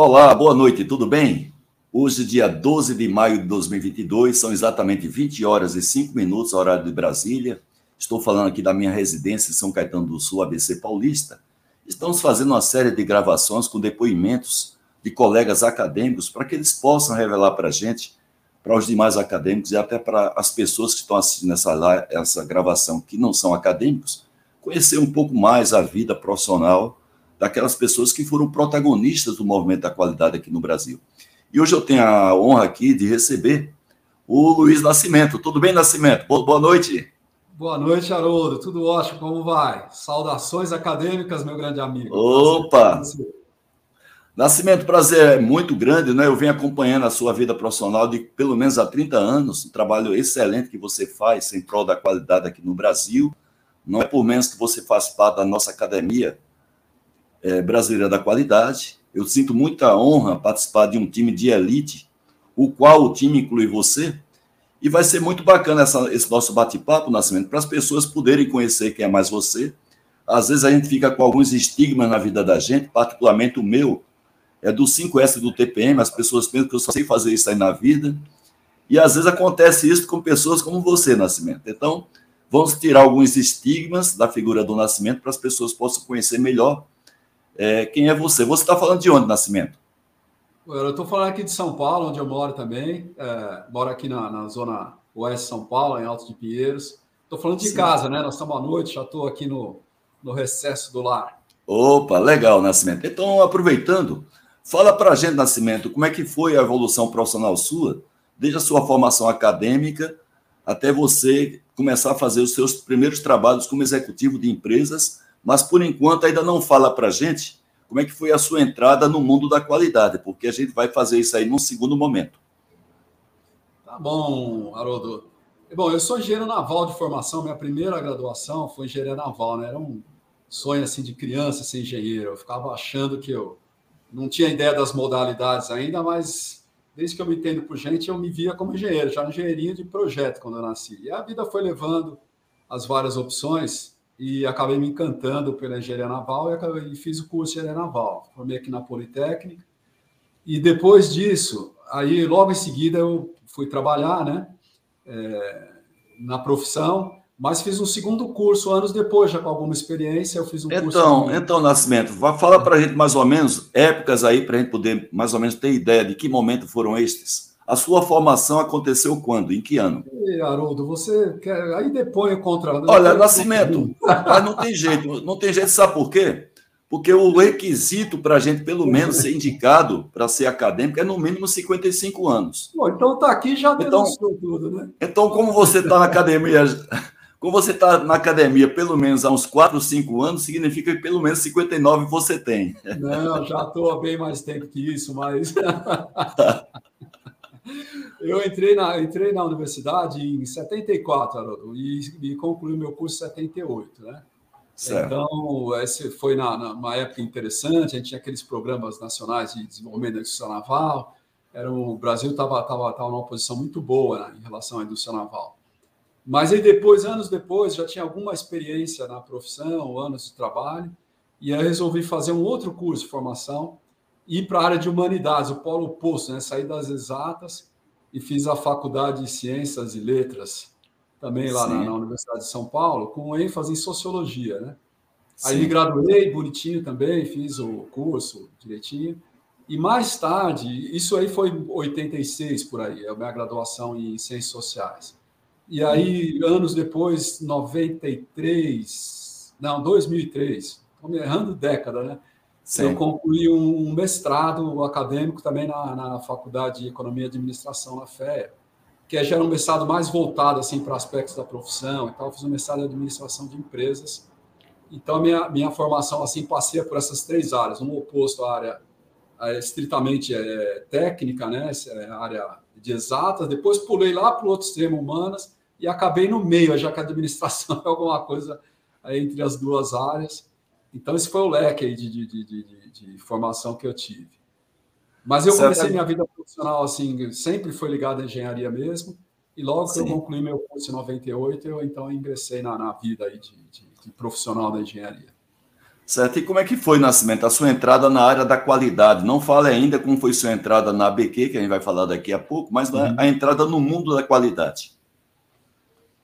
Olá, boa noite, tudo bem? Hoje, dia 12 de maio de 2022, são exatamente 20 horas e 5 minutos, horário de Brasília. Estou falando aqui da minha residência em São Caetano do Sul, ABC Paulista. Estamos fazendo uma série de gravações com depoimentos de colegas acadêmicos para que eles possam revelar para a gente, para os demais acadêmicos e até para as pessoas que estão assistindo essa, essa gravação que não são acadêmicos, conhecer um pouco mais a vida profissional daquelas pessoas que foram protagonistas do movimento da qualidade aqui no Brasil. E hoje eu tenho a honra aqui de receber o Luiz Nascimento. Tudo bem, Nascimento? Boa noite. Boa noite, Haroldo. Tudo ótimo, como vai? Saudações acadêmicas, meu grande amigo. Opa! Nascimento, prazer é muito grande, né? Eu venho acompanhando a sua vida profissional de pelo menos há 30 anos, um trabalho excelente que você faz em prol da qualidade aqui no Brasil. Não é por menos que você faz parte da nossa academia é, brasileira da qualidade. Eu sinto muita honra participar de um time de elite, o qual o time inclui você. E vai ser muito bacana essa, esse nosso bate-papo, Nascimento, para as pessoas poderem conhecer quem é mais você. Às vezes a gente fica com alguns estigmas na vida da gente, particularmente o meu, é do 5S do TPM, as pessoas pensam que eu só sei fazer isso aí na vida. E às vezes acontece isso com pessoas como você, Nascimento. Então, vamos tirar alguns estigmas da figura do Nascimento para as pessoas possam conhecer melhor é, quem é você. Você está falando de onde, Nascimento? Eu estou falando aqui de São Paulo, onde eu moro também. É, moro aqui na, na, zona oeste de São Paulo, em Alto de Pinheiros. Estou falando de Sim. casa, né? Nós estamos à noite, já estou aqui no, no recesso do lar. Opa, legal, Nascimento. Então, aproveitando, Fala para a gente, Nascimento, como é que foi a evolução profissional sua, desde a sua formação acadêmica até você começar a fazer os seus primeiros trabalhos como executivo de empresas, mas por enquanto ainda não fala para a gente como é que foi a sua entrada no mundo da qualidade, porque a gente vai fazer isso aí num segundo momento. Tá bom, Haroldo. Bom, eu sou engenheiro naval de formação, minha primeira graduação foi engenharia naval, né? Era um sonho assim de criança ser engenheiro. Eu ficava achando que eu não tinha ideia das modalidades ainda, mas desde que eu me entendo por gente, eu me via como engenheiro, já engenharia de projeto quando eu nasci. E a vida foi levando as várias opções e acabei me encantando pela engenharia naval e, acabei, e fiz o curso de engenharia naval. Formei aqui na Politécnica. E depois disso, aí logo em seguida eu fui trabalhar, né, é, na profissão mas fiz um segundo curso anos depois, já com alguma experiência, eu fiz um então, curso. Então, então Nascimento, fala para a gente mais ou menos épocas aí, para a gente poder mais ou menos ter ideia de que momento foram estes. A sua formação aconteceu quando? Em que ano? E, Haroldo, você quer... aí depois contra. Olha, Nascimento, mas não tem jeito, não tem jeito, sabe por quê? Porque o requisito para a gente, pelo menos, ser indicado para ser acadêmico é no mínimo 55 anos. Bom, então está aqui já então, tudo, né? Então, como você está na academia como você está na academia pelo menos há uns 4, 5 anos, significa que pelo menos 59 você tem. Não, já estou há bem mais tempo que isso, mas. Eu entrei na, entrei na universidade em 74, Haroldo, e, e concluí meu curso em 78, né? Certo. Então, esse foi na, numa época interessante, a gente tinha aqueles programas nacionais de desenvolvimento da indústria naval, era, o Brasil estava tava, tava numa posição muito boa né, em relação à indústria naval. Mas aí depois, anos depois, já tinha alguma experiência na profissão, anos de trabalho, e aí resolvi fazer um outro curso de formação ir para a área de humanidades, o polo oposto, né? Saí das exatas e fiz a faculdade de Ciências e Letras, também lá na, na, Universidade de São Paulo, com ênfase em sociologia, né? Sim. Aí me graduei bonitinho também, fiz o curso direitinho. E mais tarde, isso aí foi 86 por aí, a minha graduação em Ciências Sociais. E aí, anos depois, 93, não, 2003, estou me errando década, né? Sim. Eu concluí um mestrado acadêmico também na, na Faculdade de Economia e Administração na FEA, que é, já era um mestrado mais voltado assim para aspectos da profissão e tal. Eu fiz um mestrado em administração de empresas. Então, minha, minha formação assim passeia por essas três áreas, um oposto à área é, estritamente é, técnica, né? É a área de exatas. Depois pulei lá para o outro extremo, humanas, e acabei no meio, já que a administração é alguma coisa entre as duas áreas. Então, esse foi o leque de, de, de, de, de formação que eu tive. Mas eu comecei minha vida profissional assim, sempre foi ligado à engenharia mesmo. E logo Sim. que eu concluí meu curso em 98, eu então ingressei na, na vida aí de, de, de profissional da engenharia. Certo. E como é que foi, Nascimento, a sua entrada na área da qualidade? Não fale ainda como foi sua entrada na ABQ, que a gente vai falar daqui a pouco, mas uhum. a entrada no mundo da qualidade.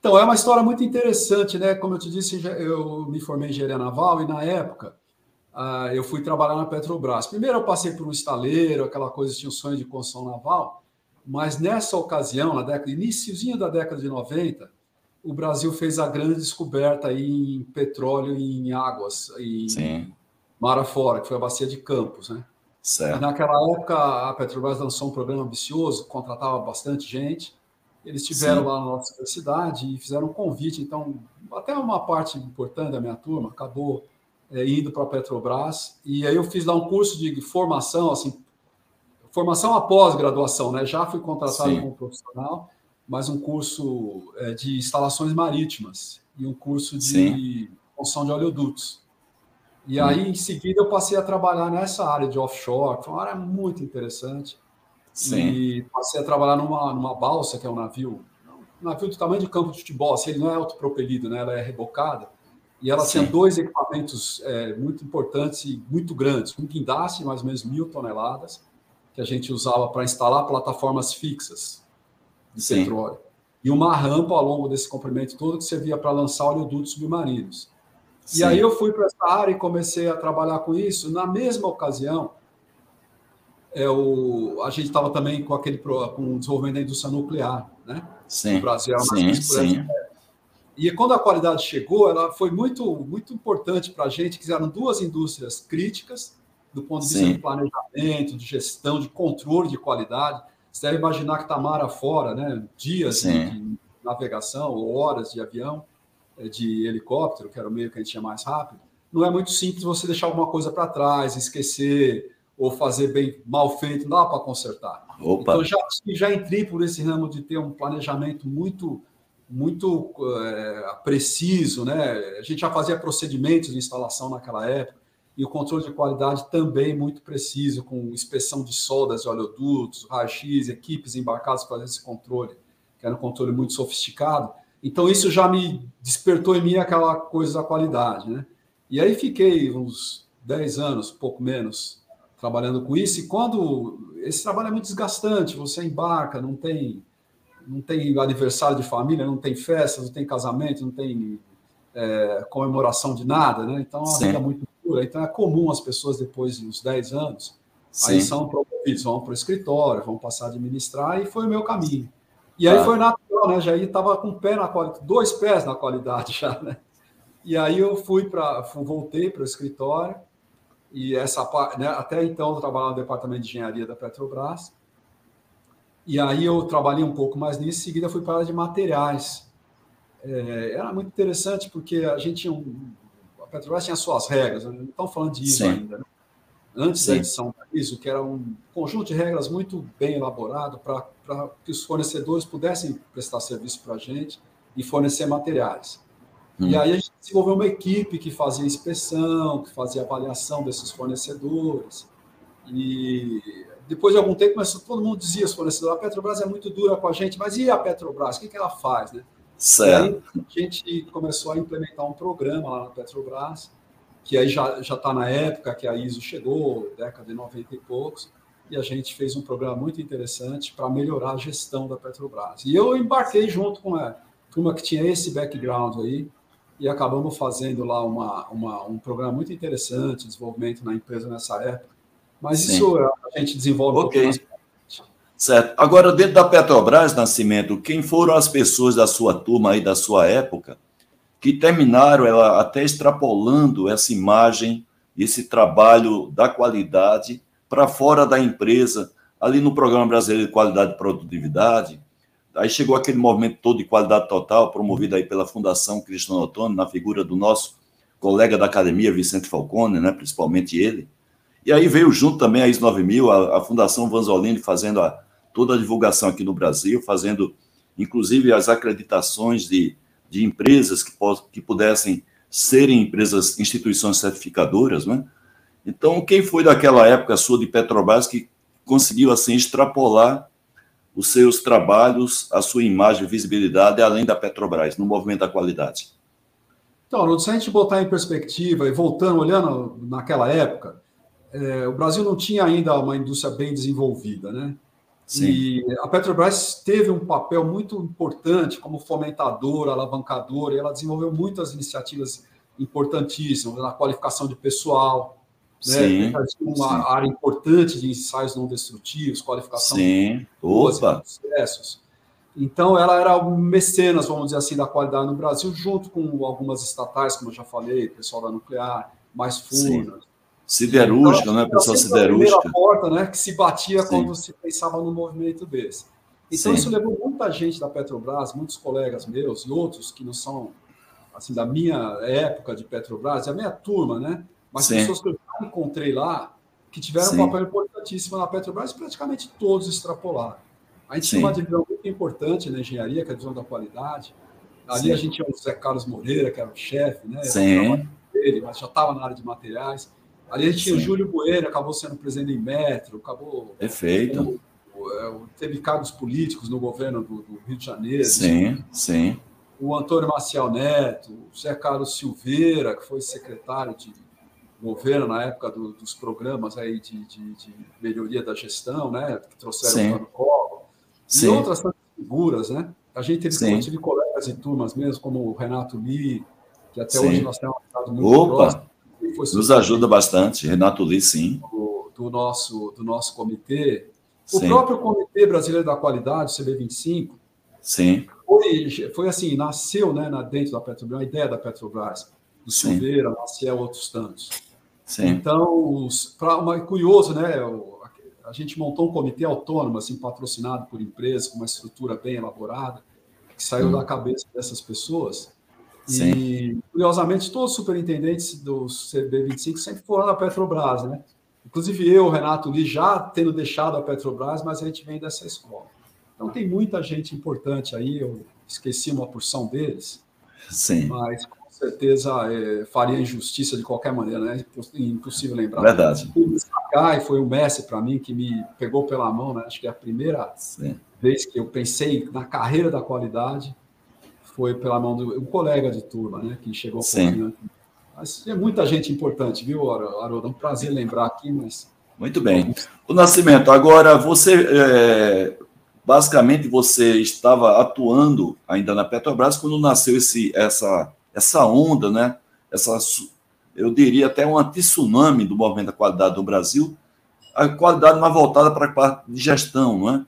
Então, é uma história muito interessante, né? Como eu te disse, eu me formei em engenharia naval e, na época, ah, eu fui trabalhar na Petrobras. Primeiro, eu passei por um estaleiro, aquela coisa, tinha um sonho de construção naval, mas nessa ocasião, na década, iníciozinho da década de 90, o Brasil fez a grande descoberta em petróleo e em águas, em Sim. mar afora, que foi a bacia de Campos, né? Certo. naquela época, a Petrobras lançou um programa ambicioso, contratava bastante gente. Eles estiveram lá na nossa universidade e fizeram um convite. Então, até uma parte importante da minha turma acabou é, indo para a Petrobras. E aí eu fiz lá um curso de formação, assim, formação após graduação, né? Já fui contratado Sim. como profissional mais um curso é, de instalações marítimas e um curso de Sim. construção de oleodutos. E hum. aí, em seguida, eu passei a trabalhar nessa área de offshore, que foi uma área muito interessante. Sim. E passei a trabalhar numa, numa balsa, que é um navio, um navio do tamanho de campo de futebol, assim, ele não é autopropelido, né? ela é rebocada. E ela Sim. tinha dois equipamentos é, muito importantes e muito grandes. Um guindaste, mais ou menos mil toneladas, que a gente usava para instalar plataformas fixas de Sim. petróleo. E uma rampa ao longo desse comprimento todo que servia para lançar oleodutos submarinos. Sim. E aí eu fui para essa área e comecei a trabalhar com isso. Na mesma ocasião, é o, a gente estava também com aquele com o desenvolvimento da indústria nuclear, né? Sim. O Brasil sim, sim. E quando a qualidade chegou, ela foi muito muito importante para a gente, que eram duas indústrias críticas do ponto de vista sim. de planejamento, de gestão, de controle de qualidade. Você deve imaginar que está mar afora, né? dias de, de navegação ou horas de avião, eh, de helicóptero, que era o meio que a gente tinha mais rápido. Não é muito simples você deixar alguma coisa para trás, esquecer ou fazer bem mal feito, não dá para consertar. Opa. Então já, já entrei por esse ramo de ter um planejamento muito muito é, preciso, né? A gente já fazia procedimentos de instalação naquela época e o controle de qualidade também muito preciso, com inspeção de soldas de oleodutos, raio-x, equipes embarcadas para fazer esse controle, que era um controle muito sofisticado. Então, isso já me despertou em mim aquela coisa da qualidade, né? E aí fiquei uns 10 anos, pouco menos, trabalhando com isso, e quando esse trabalho é muito desgastante, você embarca, não tem não tem aniversário de família, não tem festa, não tem casamento, não tem é, comemoração de nada, né? Então, a Sim. vida é muito então é comum as pessoas, depois de uns 10 anos, Sim. aí são promovidos, vão para o escritório, vão passar a administrar, e foi o meu caminho. E aí ah. foi natural, né? Já estava com um pé na qualidade, dois pés na qualidade já, né? E aí eu fui para, voltei para o escritório, e essa né, até então eu trabalhava no departamento de engenharia da Petrobras. E aí eu trabalhei um pouco mais nisso, em seguida fui para a área de materiais. É, era muito interessante porque a gente tinha um, Petrobras tinha suas regras, né? não estão falando de ISO Sim. ainda. Né? Antes Sim. da edição da ISO, que era um conjunto de regras muito bem elaborado para que os fornecedores pudessem prestar serviço para a gente e fornecer materiais. Hum. E aí a gente desenvolveu uma equipe que fazia inspeção, que fazia avaliação desses fornecedores. E depois de algum tempo, mas todo mundo dizia, os fornecedores, a Petrobras é muito dura com a gente, mas e a Petrobras? O que, que ela faz? Né? Certo. Aí a gente começou a implementar um programa lá na Petrobras, que aí já está na época que a ISO chegou, década de 90 e poucos, e a gente fez um programa muito interessante para melhorar a gestão da Petrobras. E eu embarquei junto com a turma que tinha esse background aí, e acabamos fazendo lá uma, uma, um programa muito interessante, desenvolvimento na empresa nessa época. Mas Sim. isso a gente desenvolve um mais Certo. Agora, dentro da Petrobras, Nascimento, quem foram as pessoas da sua turma aí, da sua época, que terminaram ela até extrapolando essa imagem, esse trabalho da qualidade para fora da empresa, ali no Programa Brasileiro de Qualidade e Produtividade. Aí chegou aquele movimento todo de qualidade total, promovido aí pela Fundação Cristiano Ottoni, na figura do nosso colega da academia, Vicente Falcone, né, principalmente ele. E aí veio junto também a IS 9000, a, a Fundação Vanzolini fazendo a, toda a divulgação aqui no Brasil, fazendo inclusive as acreditações de, de empresas que, que pudessem serem empresas, instituições certificadoras, né? Então, quem foi daquela época sua de Petrobras que conseguiu assim extrapolar os seus trabalhos, a sua imagem, visibilidade, além da Petrobras, no movimento da qualidade? Então, se a gente botar em perspectiva e voltando, olhando naquela época, é, o Brasil não tinha ainda uma indústria bem desenvolvida, né? Sim. E a Petrobras teve um papel muito importante como fomentadora, alavancadora, e ela desenvolveu muitas iniciativas importantíssimas na qualificação de pessoal, né? uma sim. área importante de ensaios não destrutivos, qualificação sim. de processos. Então, ela era um mecenas, vamos dizer assim, da qualidade no Brasil, junto com algumas estatais, como eu já falei, pessoal da nuclear, mais Furnas, Siderúrgica, então, né? Pessoal siderúrgica. A porta, né? Que se batia Sim. quando se pensava no movimento desse. Então, Sim. isso levou muita gente da Petrobras, muitos colegas meus e outros que não são, assim, da minha época de Petrobras, a minha turma, né? Mas Sim. pessoas que eu encontrei lá, que tiveram Sim. um papel importantíssimo na Petrobras, praticamente todos extrapolaram. A gente Sim. tinha uma divisão muito importante na engenharia, que é a divisão da qualidade. Ali Sim. a gente tinha o Zé Carlos Moreira, que era o chefe, né? Sim. Dele, mas já estava na área de materiais. Ali a gente tinha o Júlio Bueno, acabou sendo presidente em Metro, acabou. Perfeito. É, teve cargos políticos no governo do, do, Rio de Janeiro. Sim, sim. O Antônio Maciel Neto, o Zé Carlos Silveira, que foi secretário de governo na época do, dos programas aí de, de, de, melhoria da gestão, né? Que trouxeram sim. o Collor. E outras figuras, né? A gente teve, tive colegas e turmas mesmo, como o Renato Lee, que até sim. hoje nós temos um muito Opa. próximo Nos ajuda bastante, Renato Lee, sim. Do, do nosso, do nosso comitê. O sim. próprio Comitê Brasileiro da Qualidade, o CB25, sim. Foi, foi assim, nasceu né, dentro da Petrobras, a ideia da Petrobras, do Silveira, Maciel, outros tantos. Sim. Então, para uma curioso, né? A gente montou um comitê autônomo, assim, patrocinado por empresas, com uma estrutura bem elaborada, que saiu hum. da cabeça dessas pessoas. Sim. E, curiosamente, todos os superintendentes do CB25 sempre foram da Petrobras, né? Inclusive eu, Renato Lee, já tendo deixado a Petrobras, mas a gente vem dessa escola. Então tem muita gente importante aí, eu esqueci uma porção deles. Sim. Mas certeza é, faria injustiça de qualquer maneira, né? Impossível lembrar. Verdade. E foi o Messi para mim que me pegou pela mão, né? Acho que é a primeira Sim. vez que eu pensei na carreira da qualidade foi pela mão do um colega de turma, né, que chegou Sim. Mas é muita gente importante, viu, Haroldo? É um prazer lembrar aqui, mas. Muito bem. O Nascimento, agora você. É, basicamente, você estava atuando ainda na Petrobras quando nasceu esse, essa, essa onda, né? Essa, eu diria até um anti-tsunami do movimento da qualidade no Brasil. A qualidade mais voltada para a parte de gestão, não é?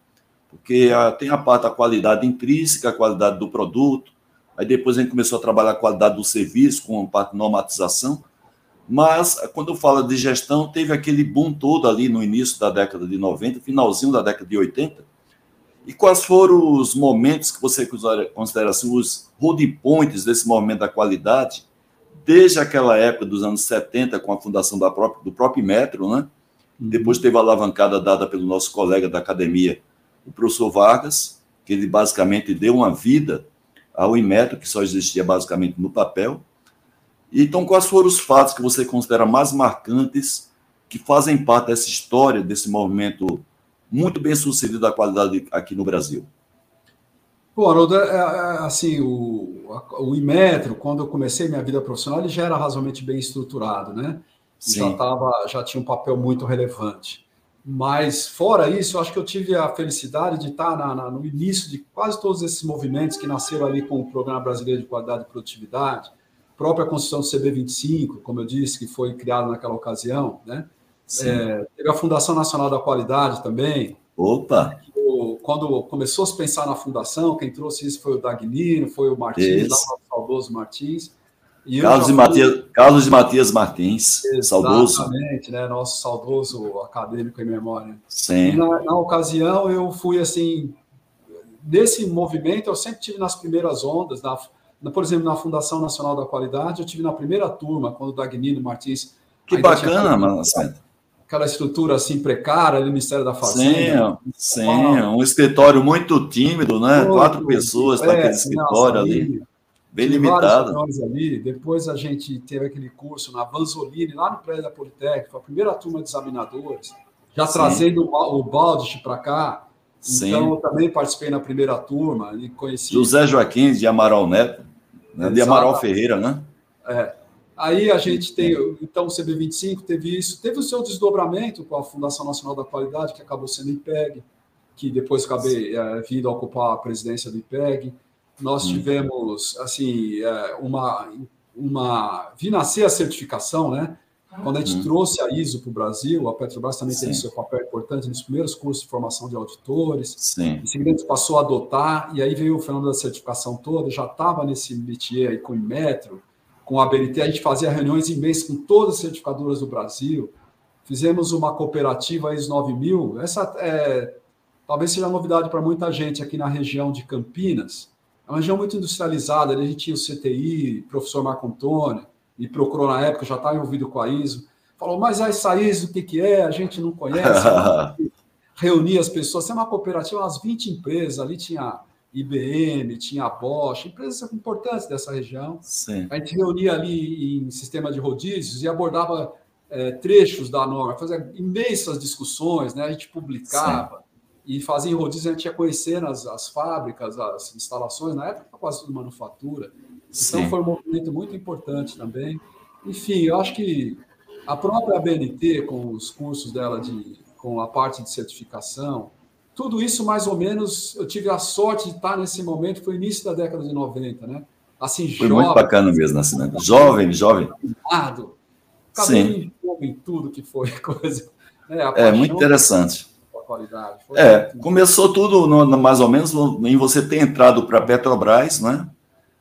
Porque a, tem a parte da qualidade intrínseca, a qualidade do produto, Aí depois a gente começou a trabalhar a qualidade do serviço, com a parte de normatização. Mas, quando fala de gestão, teve aquele boom todo ali no início da década de 90, finalzinho da década de 80. E quais foram os momentos que você considera assim, os holding points desse movimento da qualidade, desde aquela época dos anos 70, com a fundação da própria, do próprio Metro, né? Uhum. Depois teve a alavancada dada pelo nosso colega da academia, o professor Vargas, que ele basicamente deu uma vida ao Inmetro, que só existia basicamente no papel. Então, quais foram os fatos que você considera mais marcantes que fazem parte dessa história, desse movimento muito bem sucedido da qualidade aqui no Brasil? Bom, Haroldo, é, é, assim, o, o Imetro, quando eu comecei minha vida profissional, ele já era razoavelmente bem estruturado, né? Já, tava, já tinha um papel muito relevante. Mas, fora isso, eu acho que eu tive a felicidade de estar na, na, no início de quase todos esses movimentos que nasceram ali com o Programa Brasileiro de Qualidade e Produtividade, própria construção do CB25, como eu disse, que foi criado naquela ocasião, né? É, teve a Fundação Nacional da Qualidade também. Opa! quando começou a se pensar na fundação, quem trouxe isso foi o Dagnino, foi o Martins, o saudoso Martins. E Carlos, de Matias, Carlos de Matias Martins, saudoso. Exatamente, né? Nosso saudoso acadêmico em memória. Sim. Na, na, ocasião, eu fui assim. Nesse movimento, eu sempre tive nas primeiras ondas, na, na, por exemplo, na Fundação Nacional da Qualidade, eu tive na primeira turma, quando o Dagnino Martins. Que bacana, mano. Aquela estrutura assim precária, ali, Ministério da Fazenda. Sim, sim, um escritório muito tímido, né? Muito, Quatro pessoas para é, aquele escritório ali. Bem limitado. ali. Depois a gente teve aquele curso na Vanzolini, lá no prédio da Politécnica, a primeira turma de examinadores, já Sim. trazendo o balde para cá. Sim. Então, eu também participei na primeira turma e conheci. José Joaquim de Amaral Neto, né? de Amaral Ferreira, né? É. Aí a gente tem, então, o CB25 teve isso, teve o seu desdobramento com a Fundação Nacional da Qualidade, que acabou sendo IPEG, que depois acabei é, vindo a ocupar a presidência do IPEG. Nós hum. tivemos, assim, é, uma, uma... Vi nascer a certificação, né? Quando a gente hum. trouxe a ISO para o Brasil, a Petrobras também Sim. teve seu papel importante nos primeiros cursos de formação de auditores. Sim. Em seguida, passou a adotar, e aí veio o fenômeno da certificação toda, já estava nesse métier aí com o Inmetro, com a BNT, a gente fazia reuniões imensas com todas as certificadoras do Brasil. Fizemos uma cooperativa ISO 9000. Essa é, talvez seja novidade para muita gente aqui na região de Campinas. É uma região muito industrializada. A gente tinha o CTI, o professor Marco Antônio, me procurou na época, já estava envolvido com a ISO. Falou, mas essa ISO, o que, que é? A gente não conhece. Reunia as pessoas. É uma cooperativa, umas 20 empresas. Ali tinha IBM, tinha a Bosch, empresas importantes dessa região. Sim. A gente reunia ali em sistema de rodízios e abordava é, trechos da norma, fazia imensas discussões, né? a gente publicava Sim. e fazia em rodízios, a gente ia conhecendo as, as fábricas, as instalações, na época quase tudo manufatura. Sim. Então foi um movimento muito importante também. Enfim, eu acho que a própria BNT, com os cursos dela de, com a parte de certificação, tudo isso, mais ou menos, eu tive a sorte de estar nesse momento, foi início da década de 90, né? Assim, foi jovem, muito bacana mesmo, Nascimento. Jovem, jovem. Acabei Sim. em tudo que foi coisa. Né? É, muito interessante. É, começou tudo no, mais ou menos no, em você ter entrado para a Petrobras, né?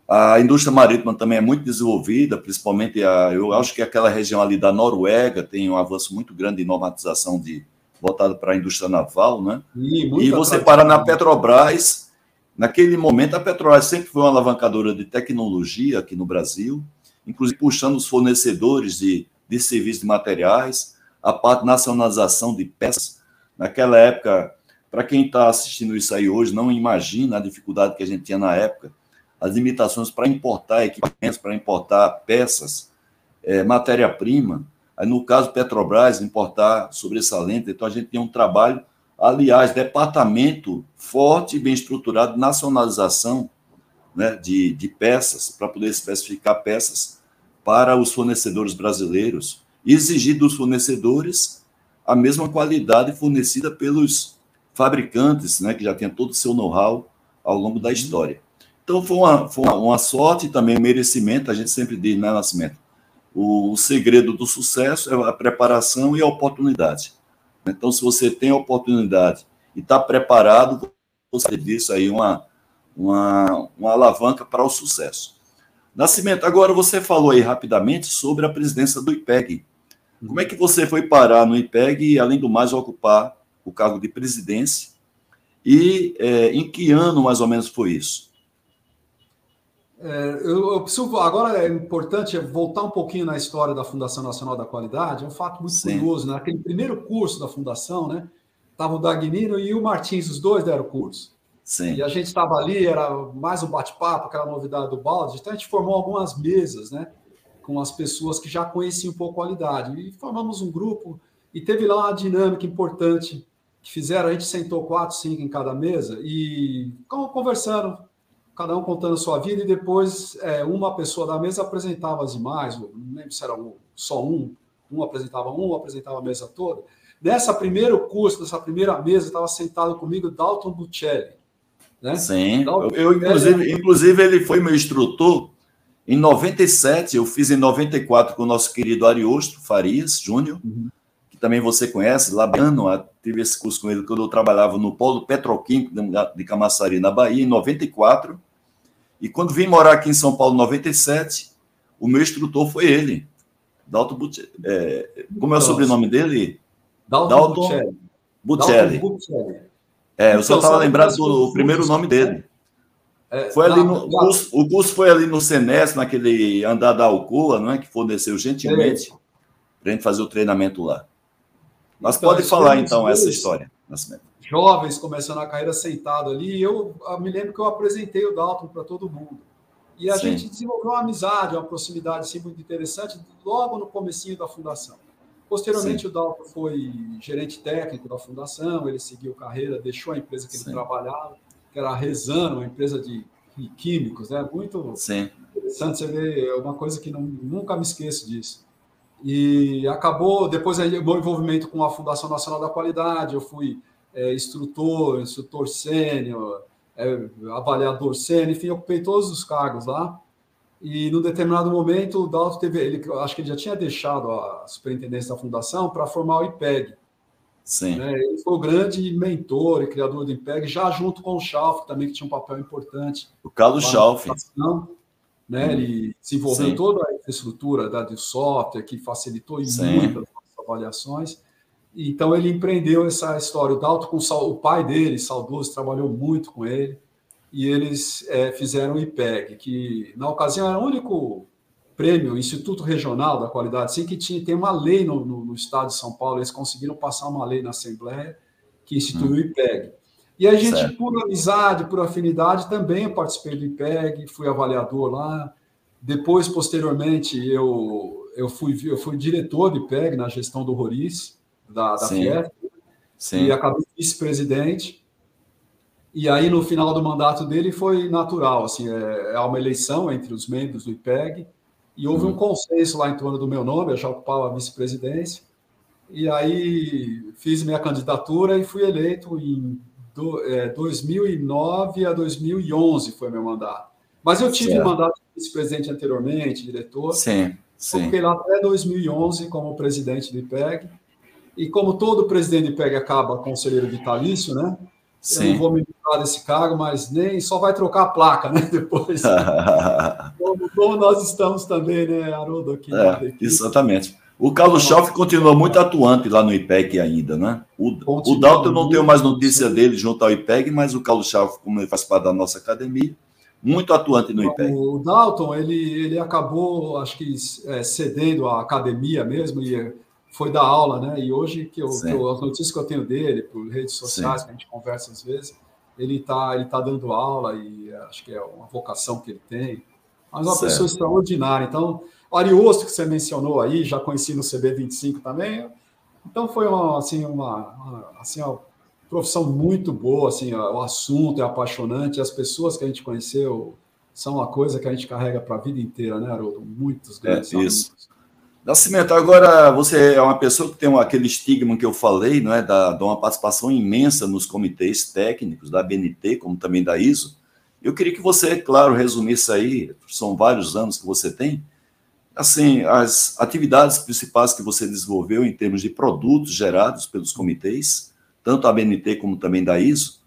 A indústria marítima também é muito desenvolvida, principalmente a, eu acho que aquela região ali da Noruega tem um avanço muito grande de normatização de, voltado para a indústria naval, né? E, e você para na Petrobras, naquele momento a Petrobras sempre foi uma alavancadora de tecnologia aqui no Brasil, inclusive puxando os fornecedores de, de serviços de materiais, a parte de nacionalização de peças. Naquela época, para quem está assistindo isso aí hoje, não imagina a dificuldade que a gente tinha na época, as limitações para importar equipamentos, para importar peças, é, matéria-prima. No caso, Petrobras, importar sobressalente. Então, a gente tem um trabalho, aliás, departamento forte e bem estruturado nacionalização né, de, de peças, para poder especificar peças para os fornecedores brasileiros e exigir dos fornecedores a mesma qualidade fornecida pelos fabricantes, né, que já tem todo o seu know-how ao longo da história. Então, foi uma, foi uma, uma sorte e também um merecimento, a gente sempre diz, né, Nascimento? O segredo do sucesso é a preparação e a oportunidade. Então, se você tem a oportunidade e está preparado, você disso aí uma, uma, uma alavanca para o sucesso. Nascimento, agora você falou aí rapidamente sobre a presidência do IPEG. Como é que você foi parar no IPEG e, além do mais, ocupar o cargo de presidência? E é, em que ano, mais ou menos, foi isso? É, eu, eu, preciso, agora é importante voltar um pouquinho na história da Fundação Nacional da Qualidade. É um fato muito Sim. curioso, né? Naquele primeiro curso da Fundação, né? Tava o Dagnino e o Martins, os dois deram curso. Sim. E a gente estava ali, era mais um bate-papo, aquela novidade do balde. Então a gente formou algumas mesas, né? Com as pessoas que já conheciam um pouco a qualidade. E formamos um grupo e teve lá uma dinâmica importante que fizeram. A gente sentou quatro, cinco em cada mesa e conversando cada um contando a sua vida, e depois é, uma pessoa da mesa apresentava as demais, não lembro se era um, só um, um apresentava um, um apresentava a mesa toda. Nessa primeiro curso, nessa primeira mesa, estava sentado comigo Dalton Buccelli. Né? Sim, Dalton eu, inclusive, inclusive ele foi meu instrutor em 97, eu fiz em 94 com o nosso querido Ariosto Farias Júnior, uhum. que também você conhece, Labiano, tive esse curso com ele quando eu trabalhava no polo petroquímico de Camaçari, na Bahia, em 94. E quando vim morar aqui em São Paulo, em 97, o meu instrutor foi ele. Dalton. É, como é o sobrenome dele? Dalton, Dalton Buccelli. Buccelli. É, eu só estava então, lembrado do primeiro nome dele. É, foi ali no, o, curso, o curso foi ali no Senes, naquele andar da Alcoa, não é? Que forneceu gentilmente para a gente fazer o treinamento lá. Mas então, pode falar então essa história, Nascimento jovens começando a carreira sentado ali. Eu, eu me lembro que eu apresentei o Dalton para todo mundo. E a Sim. gente desenvolveu uma amizade, uma proximidade assim, muito interessante logo no comecinho da fundação. Posteriormente, Sim. o Dalton foi gerente técnico da fundação, ele seguiu carreira, deixou a empresa que ele Sim. trabalhava, que era a Rezano, uma empresa de químicos, né? muito Sim. interessante, você vê, é uma coisa que não, nunca me esqueço disso. E acabou, depois aí, meu envolvimento com a Fundação Nacional da Qualidade, eu fui é, instrutor, instrutor sênior, é, avaliador sênior, enfim, ocupei todos os cargos lá. E num determinado momento, o Dalton teve, ele, acho que ele já tinha deixado a superintendência da fundação para formar o IPEG. Sim. Né? Ele foi o grande mentor e criador do IPEG, já junto com o Schalf, também que tinha um papel importante. O Carlos Schalf. Né? Hum. Ele desenvolveu Sim. toda a infraestrutura da, do software, que facilitou Sim. muitas avaliações. Então, ele empreendeu essa história. O Dalton, com o pai dele, saudoso, trabalhou muito com ele e eles é, fizeram o IPEG, que na ocasião era o único prêmio, Instituto Regional da Qualidade, sim, que tinha, tem uma lei no, no, no, estado de São Paulo, eles conseguiram passar uma lei na Assembleia que instituiu hum. o IPEG. E a gente, certo. por amizade, por afinidade, também participei do IPEG, fui avaliador lá. Depois, posteriormente, eu, eu, fui, eu fui diretor do IPEG na gestão do Roriz, da, da. Fiat, Sim. e acabei vice-presidente. E aí, no final do mandato dele, foi natural, assim, é, é uma eleição entre os membros do IPEG, e houve um uhum. consenso lá em torno do meu nome, eu já ocupava a vice-presidência, e aí fiz minha candidatura e fui eleito em do, é, 2009 a 2011 foi meu mandato. Mas eu tive certo. um mandato de vice-presidente anteriormente, diretor. Sim, sim. Fiquei lá até 2011 como presidente do IPEG. E como todo presidente do IPEG acaba conselheiro vitalício, né? Sim. Eu não vou me livrar desse cargo, mas nem só vai trocar a placa, né? Depois. como, como, nós estamos também, né, Haroldo? Aqui é, exatamente. O Carlos Schauf continua muito atuante lá no IPEG ainda, né? O, o Dalton não tenho mais notícia dele junto ao IPEG, mas o Carlos Schauf, como ele faz parte da nossa academia, muito atuante no IPEG. O Dalton, ele, ele acabou, acho que, é, cedendo à academia mesmo e foi dar aula, né? E hoje, que, eu, que eu, as notícias que eu tenho dele, por redes sociais, Sim. que a gente conversa às vezes, ele está ele tá dando aula e acho que é uma vocação que ele tem. Mas é uma certo. pessoa extraordinária. Então, Ariosto, que você mencionou aí, já conheci no CB25 também. Então, foi uma, assim, uma, uma, assim, uma profissão muito boa. Assim, o assunto é apaixonante. As pessoas que a gente conheceu são uma coisa que a gente carrega para a vida inteira, né, Haroldo? Muitos grandes é, isso. Nascimento, agora você é uma pessoa que tem aquele estigma que eu falei, não é, da, de uma participação imensa nos comitês técnicos da BNT, como também da ISO. Eu queria que você, claro, resumisse aí, são vários anos que você tem, assim, as atividades principais que você desenvolveu em termos de produtos gerados pelos comitês, tanto a BNT como também da ISO,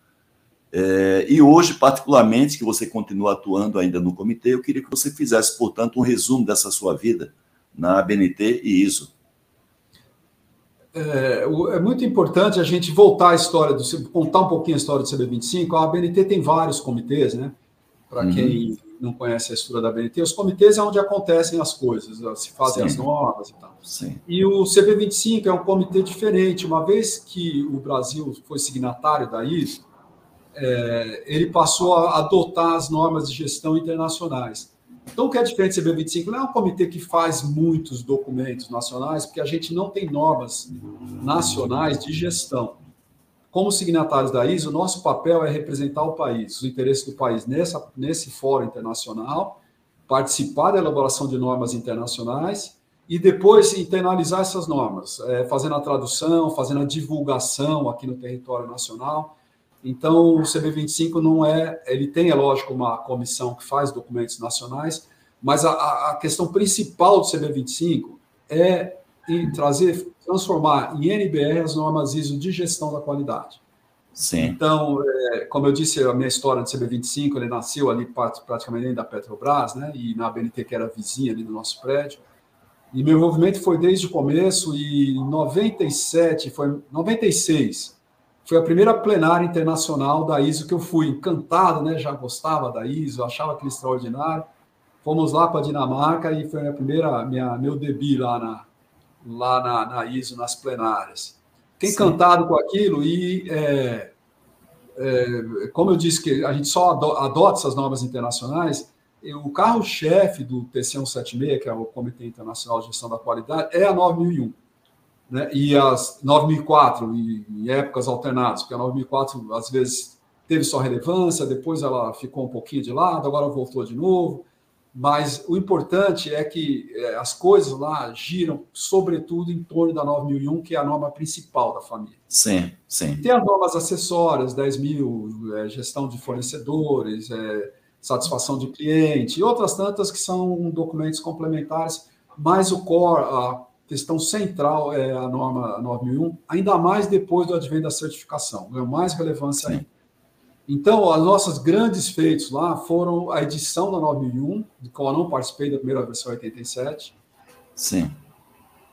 é, e hoje, particularmente, que você continua atuando ainda no comitê, eu queria que você fizesse, portanto, um resumo dessa sua vida na BNT e ISO. É, é, muito importante a gente voltar à história, do, contar um pouquinho a história do CB25. A BNT tem vários comitês, né? Para uhum. quem não conhece a estrutura da BNT, os comitês é onde acontecem as coisas, se fazem Sim. as normas e tal. Sim. E o CB25 é um comitê diferente. Uma vez que o Brasil foi signatário da ISO, é, ele passou a adotar as normas de gestão internacionais. Então, o que é diferente do CB25 não é um comitê que faz muitos documentos nacionais, porque a gente não tem normas nacionais de gestão. Como signatários da ISO, o nosso papel é representar o país, os interesses do país nessa, nesse fórum internacional, participar da elaboração de normas internacionais e depois internalizar essas normas, é, fazendo a tradução, fazendo a divulgação aqui no território nacional. Então, o CB25 não é, ele tem, é lógico, uma comissão que faz documentos nacionais, mas a, a questão principal do CB25 é trazer transformar em NBR as normas ISO de gestão da qualidade. Sim. Então, é, como eu disse, a minha história do CB25, ele nasceu ali praticamente dentro da Petrobras, né, e na BNT, que era vizinha ali do nosso prédio. E meu envolvimento foi desde o começo, e em 97, foi 96, foi a primeira plenária internacional da ISO que eu fui encantado, né, já gostava da ISO, achava aquilo extraordinário. Fomos lá para a Dinamarca e foi a primeira, minha, meu debut lá na, lá na, na ISO, nas plenárias. Fiquei encantado com aquilo e, é, é, como eu disse que a gente só adota essas normas internacionais, o carro-chefe do TC176, que é o Comitê Internacional de Gestão da Qualidade, é a 9001. Né? E as 9004, em, épocas alternadas, porque a 9004 às vezes teve sua relevância, depois ela ficou um pouquinho de lado, agora voltou de novo. Mas o importante é que é, as coisas lá giram, sobretudo, em torno da 9001, que é a norma principal da família. Sim, sim. Tem as normas acessórias, 10 mil, é, gestão de fornecedores, é, satisfação de cliente, e outras tantas que são documentos complementares, mas o core, a questão central é a norma 9001, ainda mais depois do advento da certificação, ganhou mais relevância ainda. Então, os nossos grandes feitos lá foram a edição da 9001, de qual eu não participei da primeira versão 87. Sim.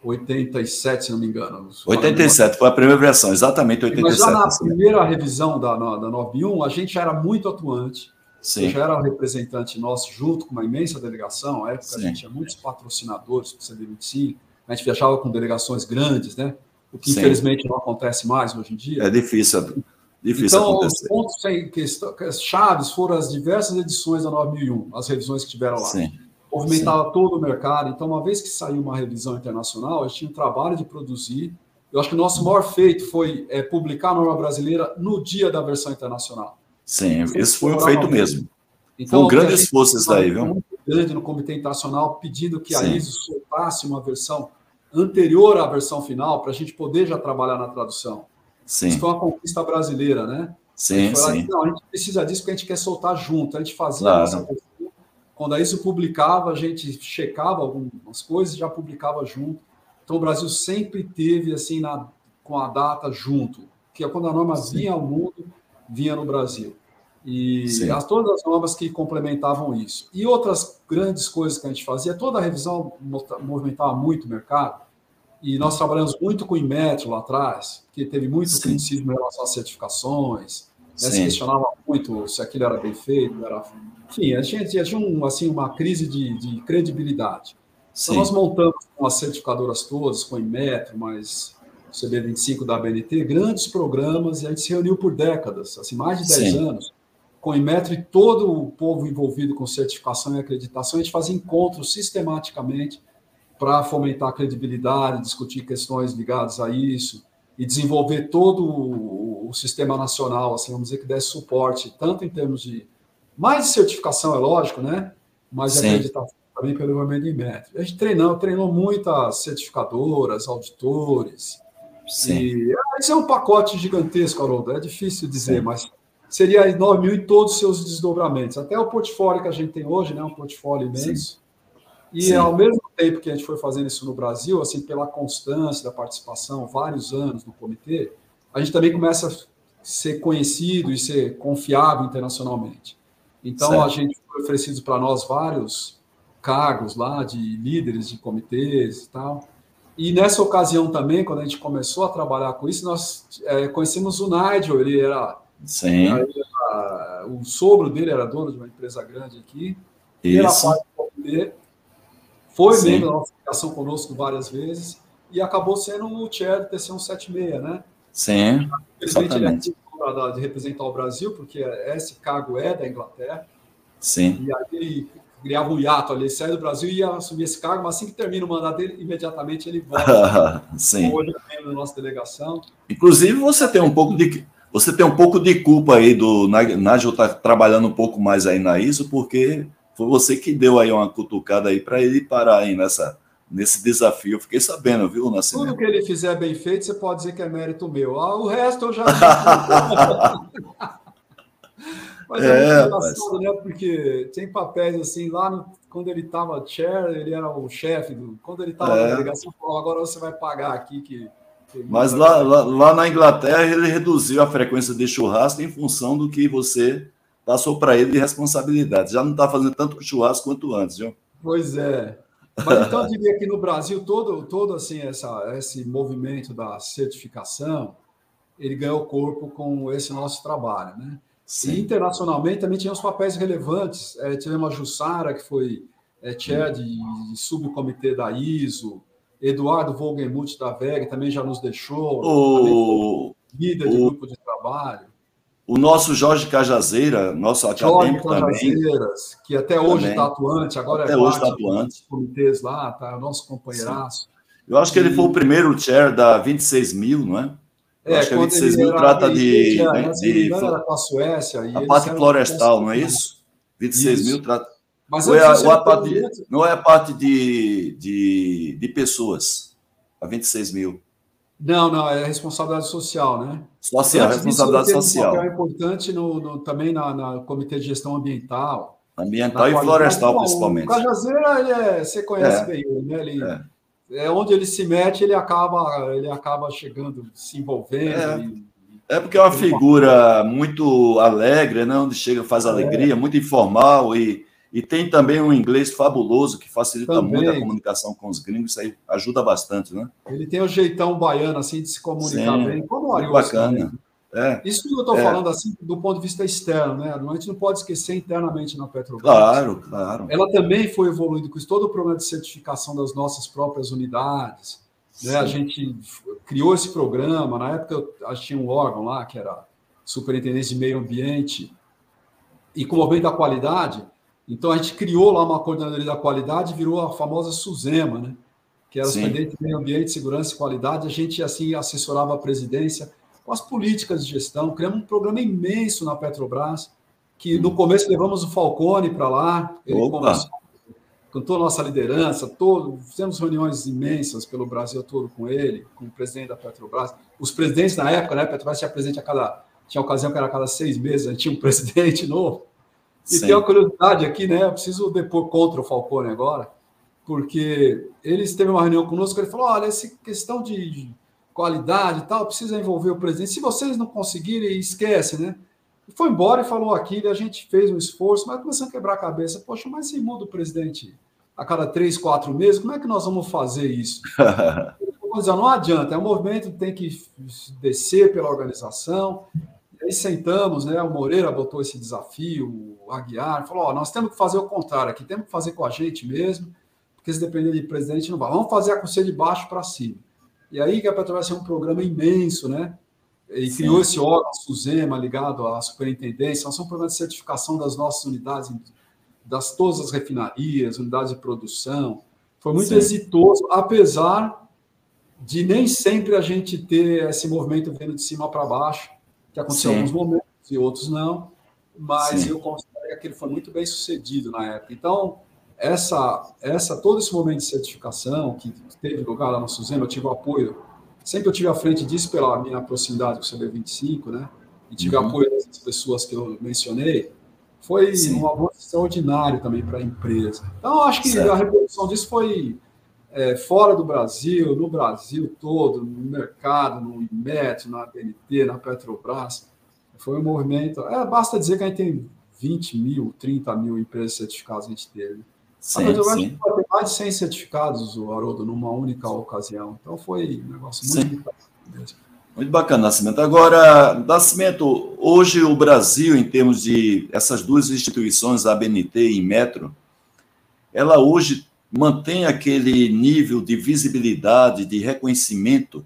87, se não me engano. 87, foi a primeira versão, exatamente 87. Mas já na primeira revisão da, da 91, a gente era muito atuante. Sim. Eu já era um representante nosso, junto com uma imensa delegação. Na época, Sim. a gente tinha muitos patrocinadores para o CD25. A gente viajava com delegações grandes, né? O que, Sim. infelizmente, não acontece mais hoje em dia. É difícil Difícil então, acontecer. os pontos sem questão, chaves foram as diversas edições da 9001, as revisões que tiveram lá. Sim. Movimentava Sim. todo o mercado. Então, uma vez que saiu uma revisão internacional, a gente tinha um trabalho de produzir. Eu acho que o nosso maior feito foi é, publicar a norma brasileira no dia da versão internacional. Sim, esse foi o feito mesmo. Então, foi um grande esforço isso daí, viu? Muito grande no Comitê Internacional, pedindo que Sim. a ISO soltasse uma versão anterior à versão final, para a gente poder já trabalhar na tradução. Sim. Isso foi uma conquista brasileira, né? Sim, a sim. Não, a gente precisa disso porque a gente quer soltar junto. A gente fazia claro. essa Quando a isso publicava, a gente checava algumas coisas e já publicava junto. Então o Brasil sempre teve assim na, com a data junto, que é quando a norma sim. vinha ao mundo, vinha no Brasil. E as, todas as normas que complementavam isso. E outras grandes coisas que a gente fazia, toda a revisão movimentava muito o mercado. E nós trabalhamos muito com o Inmetro lá atrás, que teve muito Sim. criticismo em relação às certificações, né, se questionava muito se aquilo era bem feito, era... enfim, a gente tinha um, assim, uma crise de, de credibilidade. Então, nós montamos com as certificadoras todas, com o Inmetro, mais o CB25 da BNT, grandes programas, e a gente se reuniu por décadas, assim, mais de 10 Sim. anos, com o Inmetro e todo o povo envolvido com certificação e acreditação, a gente fazia encontros sistematicamente para fomentar a credibilidade, discutir questões ligadas a isso e desenvolver todo o, o, sistema nacional, assim, vamos dizer que desse suporte, tanto em termos de mais de certificação, é lógico, né? Mas acreditação também pelo governo de método. A gente treinou, treinou muitas certificadoras, auditores. Sim. E esse é um pacote gigantesco, Haroldo. É difícil dizer, Sim. mas seria 9 mil em todos os seus desdobramentos. Até o portfólio que a gente tem hoje, né? Um portfólio imenso. Sim. E ao mesmo tempo que a gente foi fazendo isso no Brasil, assim, pela constância da participação, vários anos no comitê, a gente também começa a ser conhecido e ser confiável internacionalmente. Então, certo. a gente foi oferecido para nós vários cargos lá de líderes de comitês e tal. E nessa ocasião também, quando a gente começou a trabalhar com isso, nós é, conhecemos o Nigel, ele era, Sim. Era, o sogro dele era dono de uma empresa grande aqui, isso. era parte do comitê, foi Sim. membro da nossa delegação conosco várias vezes e acabou sendo o chair do TC176, né? Sim, Infelizmente ele é de representar o Brasil, porque esse cargo é da Inglaterra. Sim. E aí ele criava um hiato ali, ele saiu do Brasil e ia assumir esse cargo, mas assim que termina o mandato dele, imediatamente ele volta. Sim. Hoje é membro da nossa delegação. Inclusive, você tem um pouco de você tem um pouco de culpa aí do Nigel estar tá trabalhando um pouco mais aí na ISO, porque foi você que deu aí uma cutucada aí para ele parar aí nessa, nesse desafio. Eu fiquei sabendo, viu, Nascimento? Tudo que ele fizer bem feito, você pode dizer que é mérito meu. Ah, o resto eu já. mas é, é muito engraçado, né? Porque tem papéis assim, lá no, quando ele estava chair, ele era o chefe. Do, quando ele estava é. na delegação, falou: agora você vai pagar aqui que. Mas lá, lá, lá na Inglaterra ele reduziu a frequência de churrasco em função do que você passou para ele de responsabilidade. Já não está fazendo tanto churrasco quanto antes, viu? Pois é. Mas então eu diria que no Brasil todo, todo assim essa, esse movimento da certificação ele ganhou corpo com esse nosso trabalho, né? Sim. E internacionalmente também tinha os papéis relevantes. É, tivemos a Jussara, que foi é, chair de, de subcomitê da ISO, Eduardo Volgemuth da VEG também já nos deixou, o... líder de o... grupo de trabalho. O nosso Jorge Cajazeira, nosso acadêmico Jorge Cajazeiras, também. que até hoje está atuante, agora até é hoje está atuante. comitês lá, tá nosso companheiraço. Sim. Eu acho que ele foi o primeiro chair da 26 mil, não é? Eu é, acho que a 26 mil trata de. Era, de, de era com a Suécia. a parte florestal, não é isso? 26 isso. mil trata. Mas é, a parte de, não é a parte de, de, de pessoas, a 26 mil. Não, não, é responsabilidade social, né? Social, responsabilidade social. Um papel importante no, no também na, na, Comitê de Gestão Ambiental. Ambiental e florestal, principalmente. O Cajazeira, ele é, você conhece é. bem, né? Ele, é. é. onde ele se mete, ele acaba, ele acaba chegando, se envolvendo. É, e, é porque é uma figura muito alegre, né? Onde chega, faz é. alegria, muito informal e e tem também um inglês fabuloso que facilita também. muito a comunicação com os gringos, isso aí ajuda bastante, né? Ele tem o jeitão baiano, assim, de se comunicar Sim, bem, como o Arius bacana. É, Isso que eu estou é. falando assim do ponto de vista externo, né? A gente não pode esquecer internamente na Petrobras. Claro, claro. Ela também foi evoluindo com isso, todo o problema de certificação das nossas próprias unidades. Né? A gente criou esse programa, na época eu tinha um órgão lá, que era Superintendência de Meio Ambiente, e com o aumento da qualidade, então a gente criou lá uma coordenadoria da qualidade, virou a famosa SUSEMA, né? que era o Superintendente de Meio Ambiente, Segurança e Qualidade. A gente assim assessorava a presidência com as políticas de gestão. Criamos um programa imenso na Petrobras, que no começo levamos o Falcone para lá, ele conversou com toda a nossa liderança, todo, fizemos reuniões imensas pelo Brasil todo com ele, com o presidente da Petrobras. Os presidentes na época, né? A Petrobras tinha presidente a cada. Tinha ocasião que era a cada seis meses, gente tinha um presidente novo. E Sim. tem uma curiosidade aqui, né? Eu preciso depor contra o Falcone agora, porque ele teve uma reunião conosco, ele falou: olha, essa questão de qualidade e tal, precisa envolver o presidente. Se vocês não conseguirem, esquece, né? E foi embora e falou aquilo, a gente fez um esforço, mas começamos a quebrar a cabeça. Poxa, mas se muda o presidente a cada três, quatro meses, como é que nós vamos fazer isso? não adianta, é um movimento que tem que descer pela organização, aí sentamos, né? O Moreira botou esse desafio, o Aguiar falou: ó, nós temos que fazer o contrário aqui, temos que fazer com a gente mesmo, porque se depender de presidente não vai. Vamos fazer a coceira de baixo para cima. E aí que a Petrobras é um programa imenso, né? E Sim. criou esse órgão, SUSEMA, ligado à superintendência, são programas de certificação das nossas unidades, das todas as refinarias, unidades de produção. Foi muito Sim. exitoso, apesar de nem sempre a gente ter esse movimento vindo de cima para baixo que aconteceu em alguns momentos e outros não, mas Sim. eu considero que aquele foi muito bem sucedido na época. Então, essa, essa todo esse momento de certificação que teve lugar lá no Suzano, eu tive o apoio, sempre eu tive à frente disso pela minha proximidade com o CB25, né? E tive uhum. apoio dessas pessoas que eu mencionei, foi Sim. um avanço extraordinário também para a empresa. Então, acho que certo. a repercussão disso foi é, fora do Brasil, no Brasil todo, no mercado, no IMET, na BNT, na Petrobras. Foi um movimento. É, basta dizer que a gente tem 20 mil, 30 mil empresas certificadas a gente teve. Sim, a Petrobras sim. tem mais de 100 certificados, o Haroldo, numa única ocasião. Então foi um negócio muito mesmo. Muito bacana, Nascimento. Agora, Nascimento, hoje o Brasil, em termos de essas duas instituições, a BNT e Metro, ela hoje mantém aquele nível de visibilidade, de reconhecimento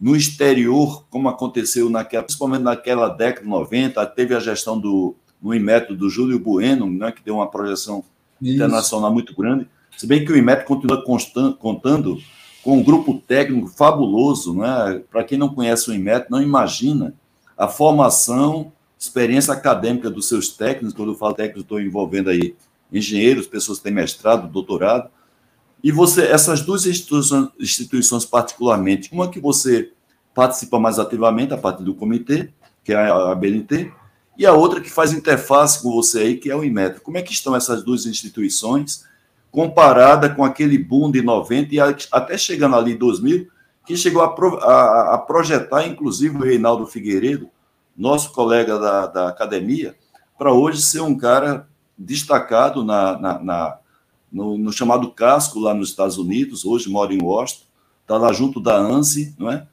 no exterior, como aconteceu naquela, principalmente naquela década de 90, teve a gestão do no Inmetro do Júlio Bueno, né, que deu uma projeção Isso. internacional muito grande. Se bem que o Inmetro continua constant, contando com um grupo técnico fabuloso, né? Para quem não conhece o Inmetro, não imagina a formação, experiência acadêmica dos seus técnicos. Quando eu falo técnico, estou envolvendo aí engenheiros, pessoas que têm mestrado, doutorado. E você, essas duas instituições, instituições particularmente, uma que você participa mais ativamente a partir do comitê, que é a BNT, e a outra que faz interface com você aí, que é o Inmetro. Como é que estão essas duas instituições comparada com aquele boom de 90 e até chegando ali em 2000, que chegou a, a, a projetar, inclusive, o Reinaldo Figueiredo, nosso colega da, da academia, para hoje ser um cara destacado na, na, na no, no, chamado casco lá nos Estados Unidos, hoje mora em Washington, está lá junto da ANSI, não é?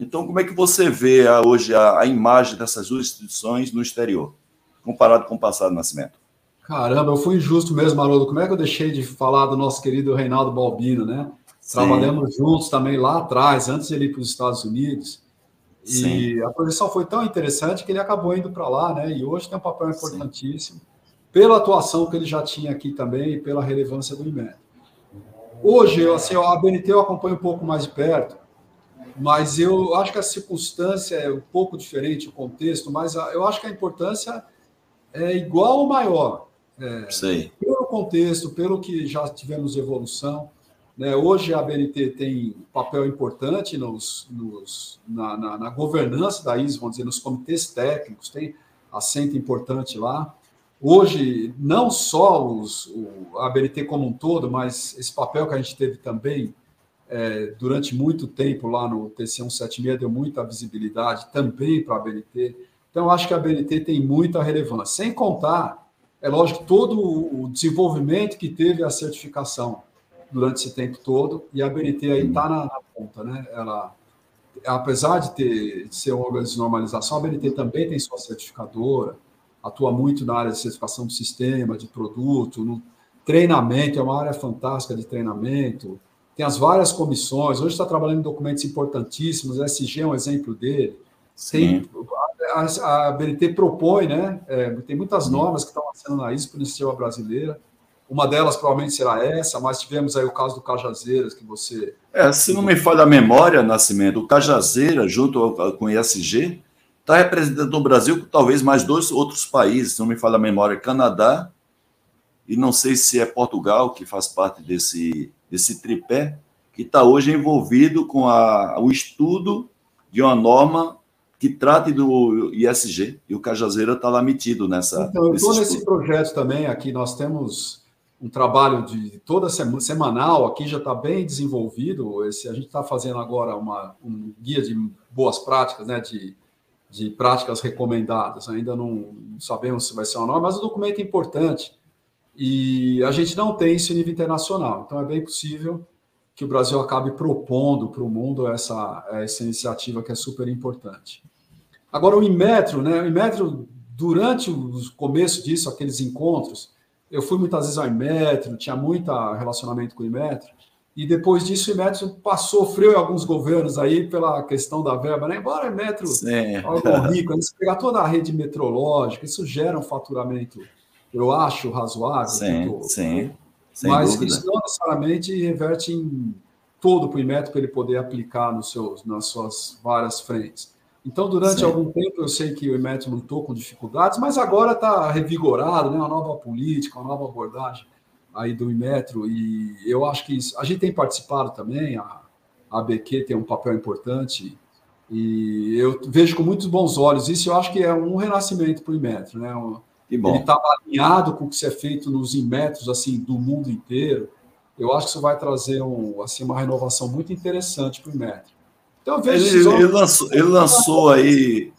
Então, como é que você vê a, hoje a, a, imagem dessas duas instituições no exterior, comparado com o passado nascimento? Caramba, eu fui injusto mesmo, Haroldo. Como é que eu deixei de falar do nosso querido Reinaldo Balbino, né? Sim. Trabalhamos juntos também lá atrás, antes de ele ir para os Estados Unidos. E Sim. a projeção foi tão interessante que ele acabou indo para lá, né? E hoje tem um papel importantíssimo. Sim pela atuação que ele já tinha aqui também e pela relevância do IMED. Hoje, assim, a BNT eu acompanho um pouco mais de perto, mas eu acho que a circunstância é um pouco diferente, o contexto, mas eu acho que a importância é igual ou maior. É, Sei. Pelo contexto, pelo que já tivemos evolução. Né? Hoje a BNT tem um papel importante nos, nos na, na, na, governança da ISO, vamos dizer, nos comitês técnicos, tem assento importante lá. Hoje, não só os, o, a BNT como um todo, mas esse papel que a gente teve também é, durante muito tempo lá no TC 176 deu muita visibilidade também para a BNT. Então, acho que a BNT tem muita relevância. Sem contar, é lógico, todo o desenvolvimento que teve a certificação durante esse tempo todo, e a BNT aí está na, na, ponta, né? Ela, apesar de, ter, de ser um órgão de normalização, a BNT também tem sua certificadora, atua muito na área de certificação do sistema, de produto, no treinamento, é uma área fantástica de treinamento, tem as várias comissões, hoje está trabalhando em documentos importantíssimos, a SG é um exemplo dele, tem, a, a, BNT propõe, né? É, tem muitas normas que estão sendo na ISO, iniciativa brasileira, uma delas provavelmente será essa, mas tivemos aí o caso do Cajazeiras, que você. É, se não me falha a memória, Nascimento, o Cajazeira, junto com o ISG, está representando o Brasil com talvez mais dois outros países, se não me falha a memória, Canadá e não sei se é Portugal, que faz parte desse, desse tripé, que está hoje envolvido com a, o estudo de uma norma que trate do ISG, e o Cajazeira está lá metido nessa. Então, eu estou nesse projeto também, aqui nós temos um trabalho de toda semana, semanal, aqui já está bem desenvolvido. Esse, a gente está fazendo agora uma, um guia de boas práticas, né, de, de práticas recomendadas. Ainda não sabemos se vai ser uma norma, mas o documento é importante. E a gente não tem isso em nível internacional. Então é bem possível que o Brasil acabe propondo para o mundo essa, essa iniciativa que é super importante. Agora, o Inmetro, né? O Inmetro, durante o começo disso, aqueles encontros, eu fui muitas vezes ao Imetro, tinha muito relacionamento com o Imetro, e depois disso o Imetro passou, sofreu em alguns governos aí pela questão da verba, né? Embora o Imetro é algo rico, eles pegar toda a rede metrológica, isso gera um faturamento, eu acho, razoável. Sim, tô, sim. Mas dúvida. isso não necessariamente reverte em todo para o Imetro para ele poder aplicar nos seus, nas suas várias frentes. Então, durante Sim. algum tempo, eu sei que o IMET lutou com dificuldades, mas agora está revigorado, né? uma nova política, uma nova abordagem aí do Imetro, e eu acho que isso, a gente tem participado também, a, a ABQ tem um papel importante, e eu vejo com muitos bons olhos isso, eu acho que é um renascimento para o Imetro, né? Ele está alinhado com o que se é feito nos Imetros, assim, do mundo inteiro, eu acho que isso vai trazer um, assim, uma renovação muito interessante para o Imetro. Então, ele, ele, lançou, ele lançou aí,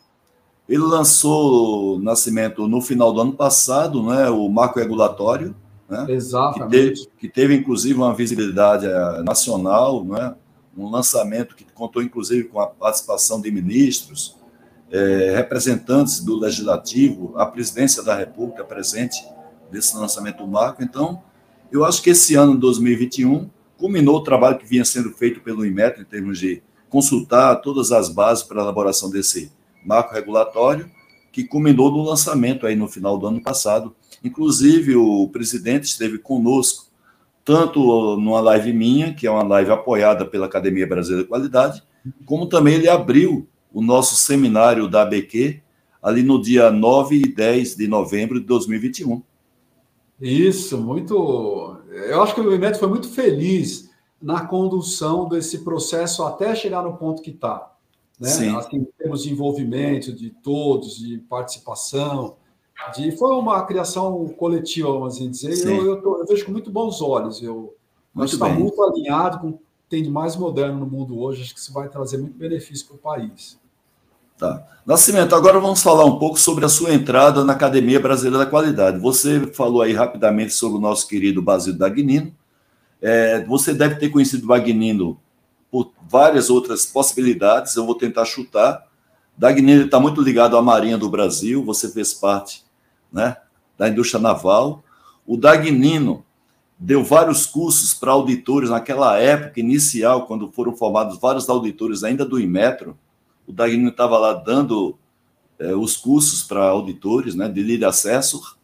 ele lançou o Nascimento no final do ano passado, né, o marco regulatório, né, Exatamente. Que teve, que teve inclusive uma visibilidade eh, nacional, né, um lançamento que contou inclusive com a participação de ministros, é, representantes do legislativo, a presidência da República presente nesse lançamento do marco. Então, eu acho que esse ano, 2021, culminou o trabalho que vinha sendo feito pelo IMET em termos de consultar todas as bases para a elaboração desse marco regulatório, que culminou no lançamento aí no final do ano passado. Inclusive, o presidente esteve conosco, tanto numa live minha, que é uma live apoiada pela Academia Brasileira de Qualidade, como também ele abriu o nosso seminário da ABQ ali no dia 9 e 10 de novembro de 2021. Isso, muito. Eu acho que o movimento foi muito feliz na condução desse processo até chegar no ponto que está. Né? Assim, em termos de envolvimento de todos, de participação, de, foi uma criação coletiva, vamos assim dizer. Eu, eu, tô, eu, vejo com muito bons olhos. Eu muito está muito alinhado com o que tem de mais moderno no mundo hoje. Acho que isso vai trazer muito benefício para o país. Tá. Nascimento, agora vamos falar um pouco sobre a sua entrada na Academia Brasileira da Qualidade. Você falou aí rapidamente sobre o nosso querido Basílio Dagnino, é, você deve ter conhecido Dagnino por várias outras possibilidades, eu vou tentar chutar. Dagnino está muito ligado à Marinha do Brasil, você fez parte né, da indústria naval. O Dagnino deu vários cursos para auditores naquela época inicial, quando foram formados vários auditores ainda do Inmetro. O Dagnino estava lá dando é, os cursos para auditores, né, de líder assessor.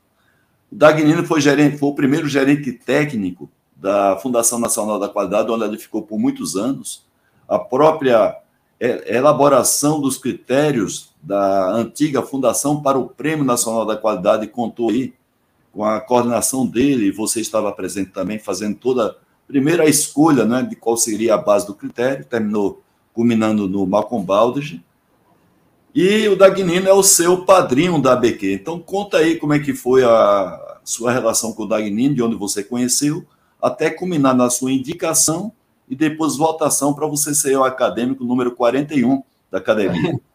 O Dagnino foi, gerente, foi o primeiro gerente técnico da Fundação Nacional da Qualidade, onde ele ficou por muitos anos, a própria elaboração dos critérios da antiga Fundação para o Prêmio Nacional da Qualidade contou aí com a coordenação dele, você estava presente também, fazendo toda primeira escolha né, de qual seria a base do critério, terminou culminando no Malcolm Baldrige, e o Dagnino é o seu padrinho da ABQ. Então, conta aí como é que foi a sua relação com o Dagnino, de onde você conheceu, até culminar na sua indicação e depois votação para você ser o acadêmico número 41 da academia.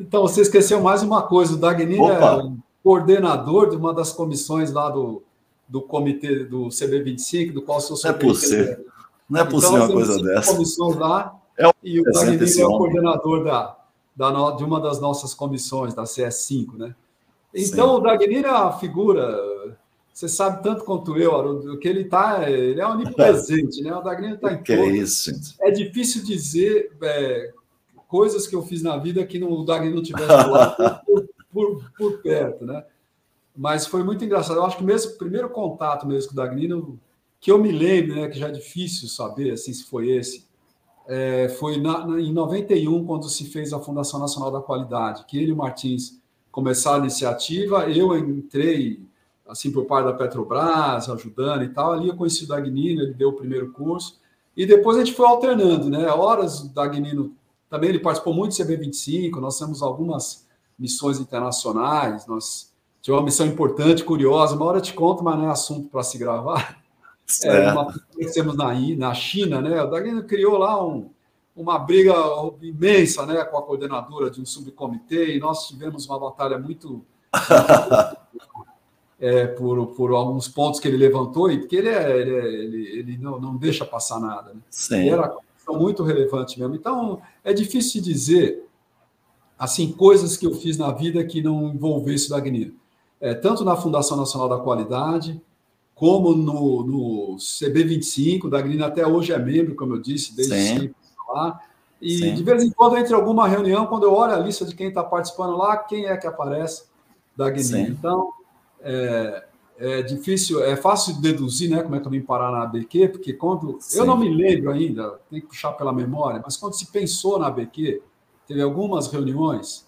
Então, você esqueceu mais uma coisa: o Dagnino é o coordenador de uma das comissões lá do, do comitê do CB25, do qual sou Não é possível. Não é possível então, uma coisa dessa. comissões lá é e o Dagnino é o coordenador da, da, de uma das nossas comissões, da CS5, né? Então, Sim. o Dagnino é uma figura, você sabe tanto quanto eu, Haroldo, que ele tá, ele é onipresente, né? O Dagnino está em que é isso? É difícil dizer é, coisas que eu fiz na vida que não, o Dagnino não tivesse lá por, por, por, perto, né? Mas foi muito engraçado. Eu acho que mesmo o primeiro contato mesmo com o Dagnino, que eu me lembro, né, que já é difícil saber assim, se foi esse, é, foi na, na, em 91, quando se fez a Fundação Nacional da Qualidade, que ele e o Martins começaram a iniciativa, eu entrei assim por parte da Petrobras, ajudando e tal, ali eu conheci o Dagnino, ele deu o primeiro curso, e depois a gente foi alternando, né? Horas o Dagnino também ele participou muito do CB25, nós temos algumas missões internacionais, nós tivemos uma missão importante, curiosa, uma hora eu te conto, mas não é assunto para se gravar. É, uma que temos na, na China, né? O Dagnino criou lá um, uma briga imensa né, com a coordenadora de um subcomitê, e nós tivemos uma batalha muito. é, por, por alguns pontos que ele levantou, e porque ele, é, ele, é, ele, ele não, não deixa passar nada. Né? Sim. era muito relevante mesmo. Então, é difícil dizer assim coisas que eu fiz na vida que não envolvesse o Dagnino. É, tanto na Fundação Nacional da Qualidade, como no, no CB25, o Dagnino até hoje é membro, como eu disse, desde Sim. sempre lá. E Sim. de vez em quando, entre alguma reunião, quando eu olho a lista de quem está participando lá, quem é que aparece da Guiné. Então, é, é, difícil, é fácil de deduzir né, como é que eu vim parar na ABQ, porque quando. Sim. Eu não me lembro ainda, tem que puxar pela memória, mas quando se pensou na ABQ, teve algumas reuniões.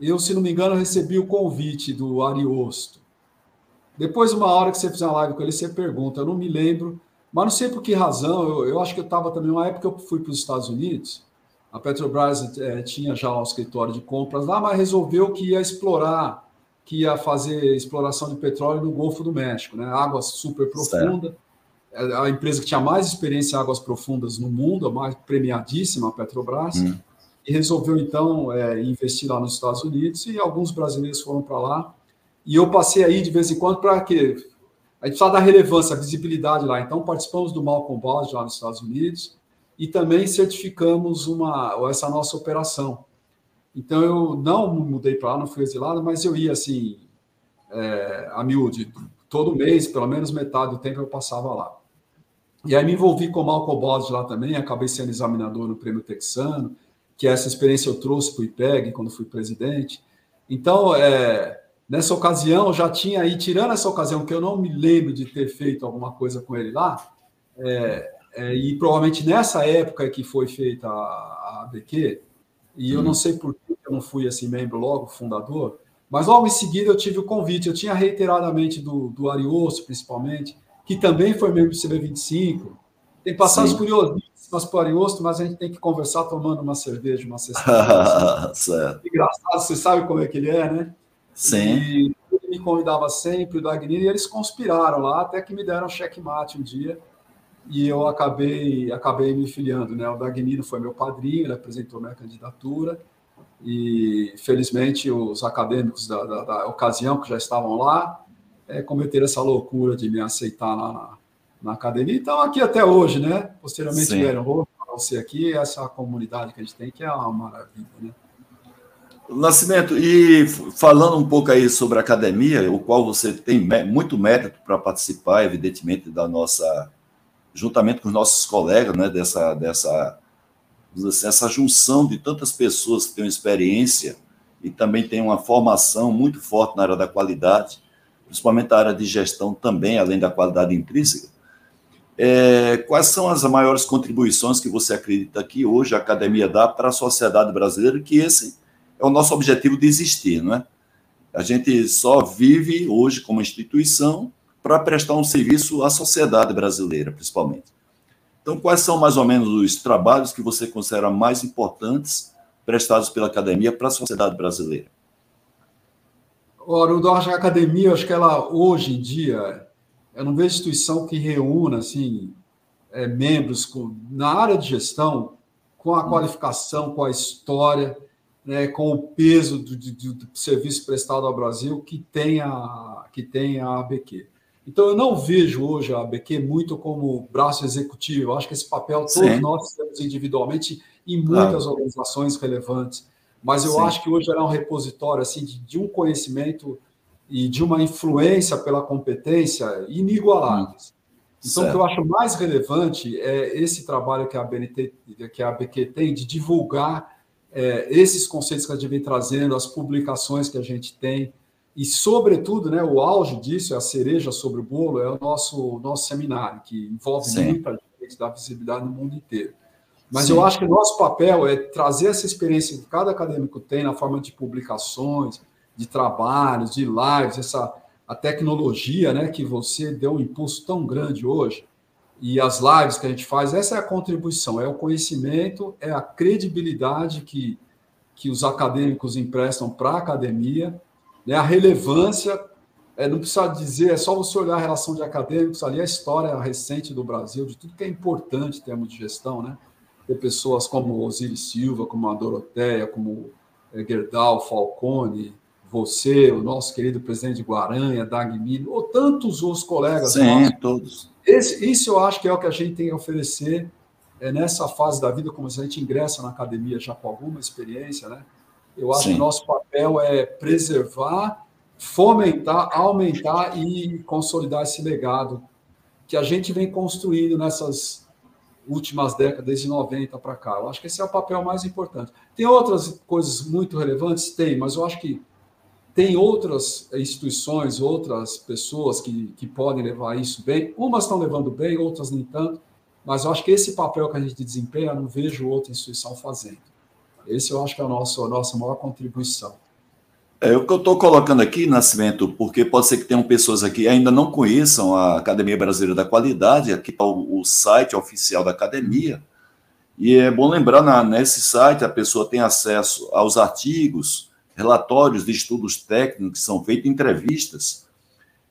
Eu, se não me engano, recebi o convite do Ariosto. Depois, uma hora que você fizer uma live com ele, você pergunta. Eu não me lembro mas não sei por que razão, eu, eu acho que eu estava também, uma época eu fui para os Estados Unidos, a Petrobras é, tinha já um escritório de compras lá, mas resolveu que ia explorar, que ia fazer exploração de petróleo no Golfo do México, né? águas super profundas. É a empresa que tinha mais experiência em águas profundas no mundo, a mais premiadíssima, a Petrobras, hum. e resolveu então é, investir lá nos Estados Unidos e alguns brasileiros foram para lá. E eu passei aí de vez em quando para quê? a gente precisa dar relevância, visibilidade lá. Então, participamos do Malcolm Bond lá nos Estados Unidos e também certificamos uma, essa nossa operação. Então, eu não mudei para lá, não fui exilado, mas eu ia assim, é, a miúde, todo mês, pelo menos metade do tempo eu passava lá. E aí me envolvi com o Malcolm Bond lá também, acabei sendo examinador no Prêmio Texano, que essa experiência eu trouxe para o IPEG quando fui presidente. Então, é, Nessa ocasião, já tinha aí, tirando essa ocasião, que eu não me lembro de ter feito alguma coisa com ele lá, é, é, e provavelmente nessa época que foi feita a, a ABQ, e eu não sei por que eu não fui assim membro logo, fundador, mas logo em seguida eu tive o convite, eu tinha reiteradamente do, do Ariosto, principalmente, que também foi membro do CB25, tem passagens curiosíssimas para o Ariosto, mas a gente tem que conversar tomando uma cerveja, uma sexta certo. Engraçado, você sabe como é que ele é, né? Sim. E ele me convidava sempre, o Dagnini, e eles conspiraram lá, até que me deram checkmate um dia, e eu acabei, acabei me filiando. Né? O Dagnino foi meu padrinho, ele apresentou minha candidatura, e felizmente os acadêmicos da, da, da ocasião, que já estavam lá, é, cometeram essa loucura de me aceitar lá na, na academia. Então, aqui até hoje, né? Posteriormente vieram você aqui, essa comunidade que a gente tem, que é uma maravilha, né? Nascimento, e falando um pouco aí sobre a academia, o qual você tem muito mérito para participar, evidentemente, da nossa, juntamente com os nossos colegas, né, dessa, dessa assim, essa junção de tantas pessoas que têm experiência e também têm uma formação muito forte na área da qualidade, principalmente a área de gestão também, além da qualidade intrínseca. É, quais são as maiores contribuições que você acredita que hoje a academia dá para a sociedade brasileira, que esse é o nosso objetivo de existir, não é? A gente só vive hoje como instituição para prestar um serviço à sociedade brasileira, principalmente. Então, quais são mais ou menos os trabalhos que você considera mais importantes prestados pela academia para a sociedade brasileira? Ora, o acho a academia, acho que ela hoje em dia, eu não vejo instituição que reúna assim é, membros com, na área de gestão com a qualificação, com a história, né, com o peso do, do, do, serviço prestado ao Brasil que tem a, que tem a ABQ. Então, eu não vejo hoje a ABQ muito como braço executivo. Eu acho que esse papel todos Sim. nós temos individualmente em muitas claro. organizações relevantes. Mas eu Sim. acho que hoje era um repositório assim de, de, um conhecimento e de uma influência pela competência inigualáveis. Então, certo. o que eu acho mais relevante é esse trabalho que a BNT, que a ABQ tem de divulgar é, esses conceitos que a gente vem trazendo, as publicações que a gente tem, e, sobretudo, né, o auge disso, a cereja sobre o bolo, é o nosso, nosso seminário, que envolve Sim. muita gente, dá visibilidade no mundo inteiro. Mas Sim. eu acho que o nosso papel é trazer essa experiência que cada acadêmico tem na forma de publicações, de trabalhos, de lives, essa a tecnologia, né, que você deu um impulso tão grande hoje, e as lives que a gente faz, essa é a contribuição, é o conhecimento, é a credibilidade que, que os acadêmicos emprestam para a academia, né, a relevância, é, não precisa dizer, é só você olhar a relação de acadêmicos ali, a história recente do Brasil, de tudo que é importante em termos de gestão, né? ter pessoas como Osiris Silva, como a Doroteia, como é, Gerdau, Falcone, você, o nosso querido presidente de Guaranha, Dagmir, ou tantos outros colegas. Sim, nossos. todos. Esse, isso eu acho que é o que a gente tem a oferecer é, nessa fase da vida, como a gente ingressa na academia já com alguma experiência, né? Eu acho Sim. que o nosso papel é preservar, fomentar, aumentar e consolidar esse legado que a gente vem construindo nessas últimas décadas, desde 90 para cá. Eu acho que esse é o papel mais importante. Tem outras coisas muito relevantes? Tem, mas eu acho que tem outras instituições, outras pessoas que, que podem levar isso bem. Umas estão levando bem, outras nem tanto, mas eu acho que esse papel que a gente desempenha, eu não vejo outra instituição fazendo. Esse eu acho que é a nossa, maior contribuição. É o que eu estou colocando aqui, Nascimento, porque pode ser que tenham pessoas aqui que ainda não conheçam a Academia Brasileira da Qualidade, aqui está o, o, site oficial da academia, e é bom lembrar, na, nesse site a pessoa tem acesso aos artigos, relatórios de estudos técnicos que são feitos, entrevistas.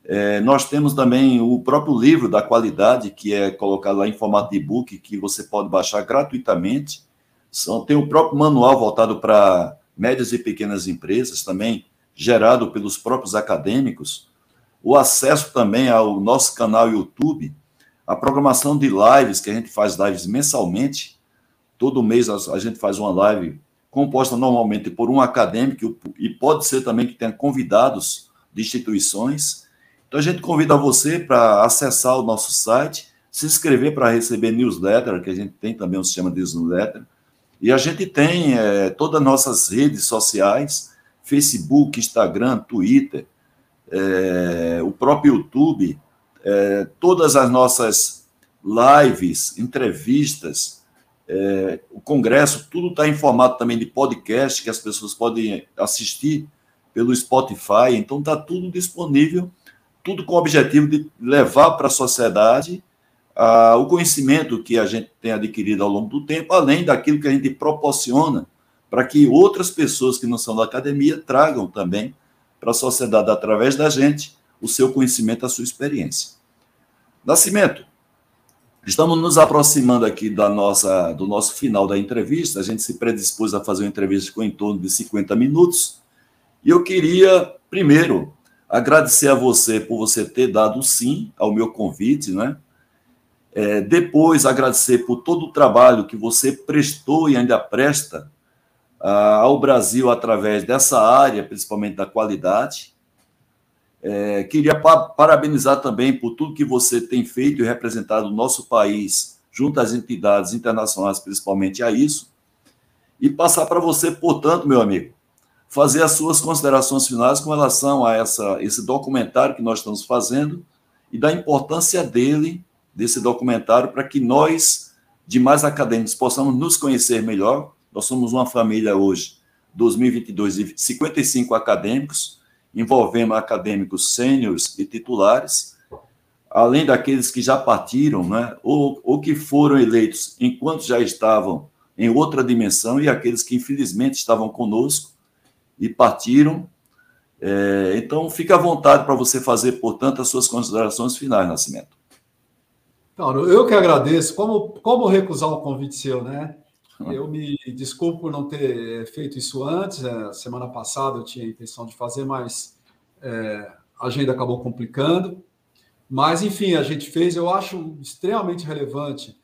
É, nós temos também o próprio livro da qualidade, que é colocado lá em formato de e-book, que você pode baixar gratuitamente. São, tem o próprio manual voltado para médias e pequenas empresas, também gerado pelos próprios acadêmicos, o acesso também ao nosso canal YouTube, a programação de lives, que a gente faz lives mensalmente, todo mês a gente faz uma live composta normalmente por um acadêmico e pode ser também que tenha convidados de instituições. Então a gente convida você para acessar o nosso site, se inscrever para receber newsletter, que a gente tem também um sistema de newsletter, e a gente tem é, todas as nossas redes sociais, Facebook, Instagram, Twitter, é, o próprio YouTube, é, todas as nossas lives, entrevistas, é, o congresso, tudo está em formato também de podcast, que as pessoas podem assistir pelo Spotify, então está tudo disponível, tudo com o objetivo de levar para a sociedade ah, o conhecimento que a gente tem adquirido ao longo do tempo, além daquilo que a gente proporciona para que outras pessoas que não são da academia tragam também para a sociedade, através da gente, o seu conhecimento, a sua experiência. Nascimento, estamos nos aproximando aqui da nossa, do nosso final da entrevista. A gente se predispôs a fazer uma entrevista com em torno de 50 minutos. E eu queria, primeiro, agradecer a você por você ter dado sim ao meu convite, né? É, depois, agradecer por todo o trabalho que você prestou e ainda presta ah, ao Brasil através dessa área, principalmente da qualidade. É, queria pa parabenizar também por tudo que você tem feito e representado o nosso país junto às entidades internacionais, principalmente a isso. E passar para você, portanto, meu amigo, fazer as suas considerações finais com relação a essa, esse documentário que nós estamos fazendo e da importância dele desse documentário para que nós, demais acadêmicos, possamos nos conhecer melhor. Nós somos uma família hoje, 2022, de 55 acadêmicos, envolvendo acadêmicos sêniores e titulares, além daqueles que já partiram, né, ou, ou que foram eleitos enquanto já estavam em outra dimensão, e aqueles que infelizmente estavam conosco e partiram. É, então, fique à vontade para você fazer, portanto, as suas considerações finais, Nascimento. Não, eu que agradeço. Como, como recusar um convite seu, né? Eu me desculpo por não ter feito isso antes. É, semana passada eu tinha a intenção de fazer, mas é, a agenda acabou complicando. Mas, enfim, a gente fez, eu acho extremamente relevante.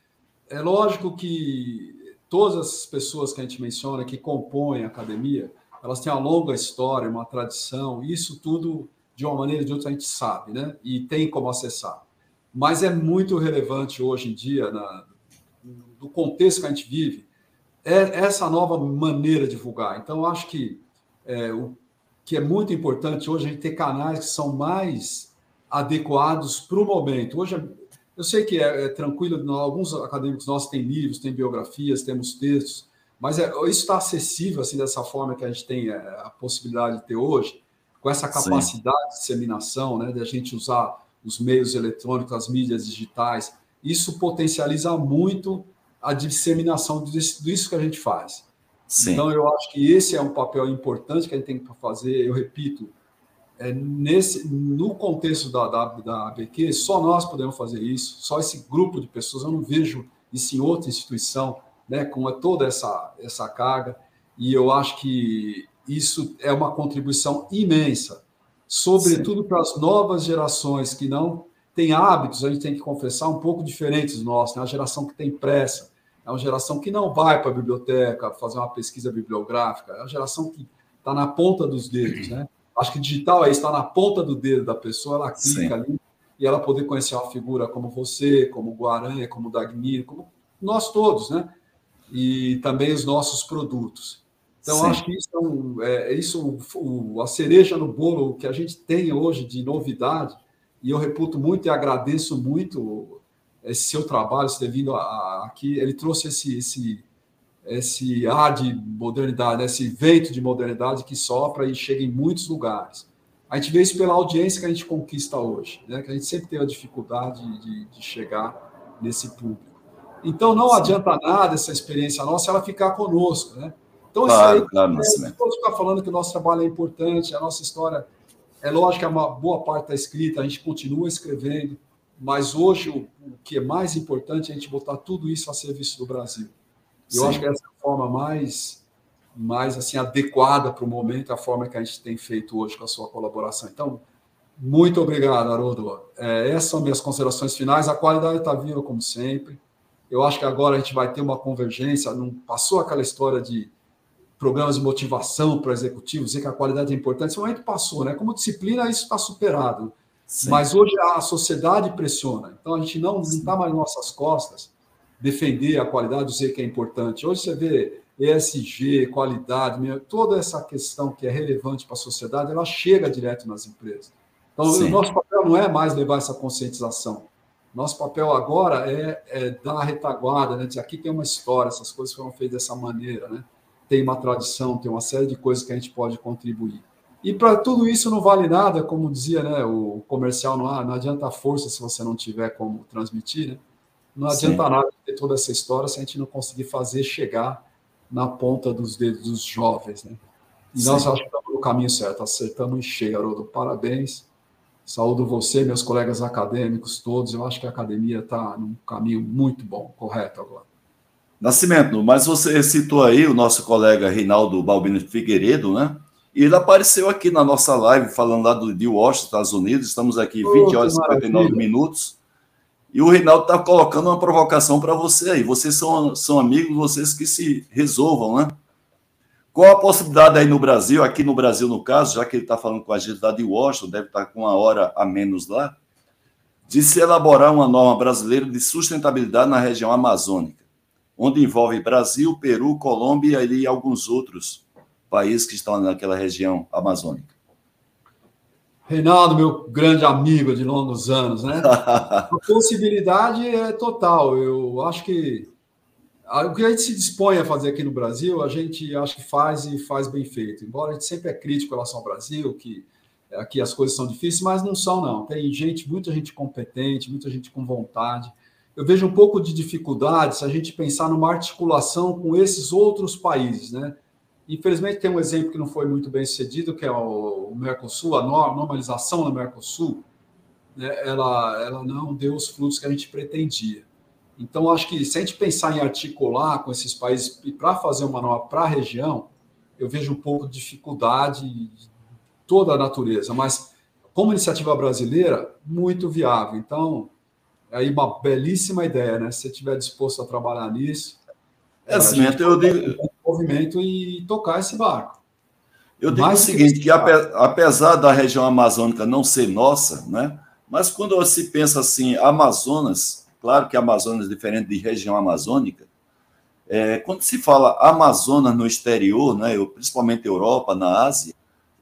É lógico que todas as pessoas que a gente menciona que compõem a academia, elas têm uma longa história, uma tradição, isso tudo, de uma maneira ou de outra, a gente sabe, né? E tem como acessar. Mas é muito relevante hoje em dia, na, no contexto que a gente vive, é essa nova maneira de divulgar. Então, acho que é, o que é muito importante hoje é a gente ter canais que são mais adequados para o momento. Hoje, eu sei que é, é tranquilo, alguns acadêmicos nossos têm livros, têm biografias, temos textos, mas é, isso está acessível assim dessa forma que a gente tem é, a possibilidade de ter hoje, com essa capacidade Sim. de disseminação, né, de a gente usar os meios eletrônicos, as mídias digitais. Isso potencializa muito a disseminação disso, que a gente faz. Sim. Então, eu acho que esse é um papel importante que a gente tem que fazer. Eu repito, é nesse, no contexto da, da, da ABQ, só nós podemos fazer isso, só esse grupo de pessoas. Eu não vejo isso em outra instituição, né, com toda essa, essa carga. E eu acho que isso é uma contribuição imensa, sobretudo Sim. para as novas gerações que não têm hábitos, a gente tem que confessar, um pouco diferentes dos nossos, né? a geração que tem pressa, é uma geração que não vai para a biblioteca fazer uma pesquisa bibliográfica, é uma geração que está na ponta dos dedos, né? Acho que digital é está na ponta do dedo da pessoa, ela clica Sim. ali e ela poder conhecer uma figura como você, como o Guaranha, como o Dagmir, como nós todos, né? E também os nossos produtos. Então, Sim. acho que isso, é, um, é isso o, a cereja no bolo que a gente tem hoje de novidade, e eu reputo muito e agradeço muito esse seu trabalho, você vindo aqui, ele trouxe esse, esse, esse ar de modernidade, esse vento de modernidade que sopra e chega em muitos lugares. A gente vê isso pela audiência que a gente conquista hoje, né? que a gente sempre tem a dificuldade de, de chegar nesse público. Então, não Sim. adianta nada essa experiência nossa ela ficar conosco. Né? Então, claro, isso aí, claro, é, todos ficar falando que o nosso trabalho é importante, a nossa história, é lógico que uma boa parte está escrita, a gente continua escrevendo, mas hoje o, o, que é mais importante é a gente botar tudo isso a serviço do Brasil. Eu Sim. acho que essa é a forma mais, mais assim adequada para o momento, a forma que a gente tem feito hoje com a sua colaboração. Então, muito obrigado, Haroldo. É, essas são minhas considerações finais. A qualidade está viva, como sempre. Eu acho que agora a gente vai ter uma convergência. Não passou aquela história de programas de motivação para executivos, dizer que a qualidade é importante. Esse momento passou, né? Como disciplina, isso está superado. Sim. Mas hoje a sociedade pressiona. Então a gente não está mais nas nossas costas defender a qualidade, dizer que é importante. Hoje você vê ESG, qualidade, toda essa questão que é relevante para a sociedade, ela chega direto nas empresas. Então, Sim. o nosso papel não é mais levar essa conscientização. Nosso papel agora é, é dar a retaguarda, né? dizer aqui tem uma história, essas coisas foram feitas dessa maneira, né? Tem uma tradição, tem uma série de coisas que a gente pode contribuir. E para tudo isso não vale nada, como dizia né, o comercial, não, não adianta força se você não tiver como transmitir, né? Não adianta Sim. nada ter toda essa história se a gente não conseguir fazer chegar na ponta dos dedos dos jovens, né? E Sim. nós acho que estamos no caminho certo, acertamos em cheio, Haroldo. Parabéns. Saúdo você, meus colegas acadêmicos todos. Eu acho que a academia está num caminho muito bom, correto agora. Nascimento, mas você citou aí o nosso colega Reinaldo Balbino Figueiredo, né? E ele apareceu aqui na nossa live, falando lá do, de Washington, Estados Unidos. Estamos aqui 20 oh, horas e 59 minutos. E o Reinaldo está colocando uma provocação para você aí. Vocês são, são amigos, vocês que se resolvam, né? Qual a possibilidade aí no Brasil, aqui no Brasil, no caso, já que ele está falando com a gente lá de Washington, deve estar tá com uma hora a menos lá, de se elaborar uma norma brasileira de sustentabilidade na região amazônica, onde envolve Brasil, Peru, Colômbia e alguns outros países que estão naquela região amazônica. Reinaldo, meu grande amigo de longos anos, né? A possibilidade é total. Eu acho que o que a gente se dispõe a fazer aqui no Brasil, a gente acho que faz e faz bem feito. Embora a gente sempre é crítico em relação ao Brasil, que aqui as coisas são difíceis, mas não são, não. Tem gente, muita gente competente, muita gente com vontade. Eu vejo um pouco de dificuldade se a gente pensar numa articulação com esses outros países, né? Infelizmente, tem um exemplo que não foi muito bem sucedido, que é o Mercosul, a normalização do Mercosul, né? ela, ela não deu os frutos que a gente pretendia. Então, acho que se a gente pensar em articular com esses países para fazer uma nova para a região, eu vejo um pouco de dificuldade de toda a natureza, mas como iniciativa brasileira, muito viável. Então, aí uma belíssima ideia, né? Se você estiver disposto a trabalhar nisso, é, assim, eu digo movimento e tocar esse barco. Eu digo o seguinte, que apesar da região amazônica não ser nossa, né? Mas quando se pensa assim, Amazonas, claro que Amazonas é diferente de região amazônica, é, quando se fala Amazonas no exterior, né, principalmente Europa, na Ásia,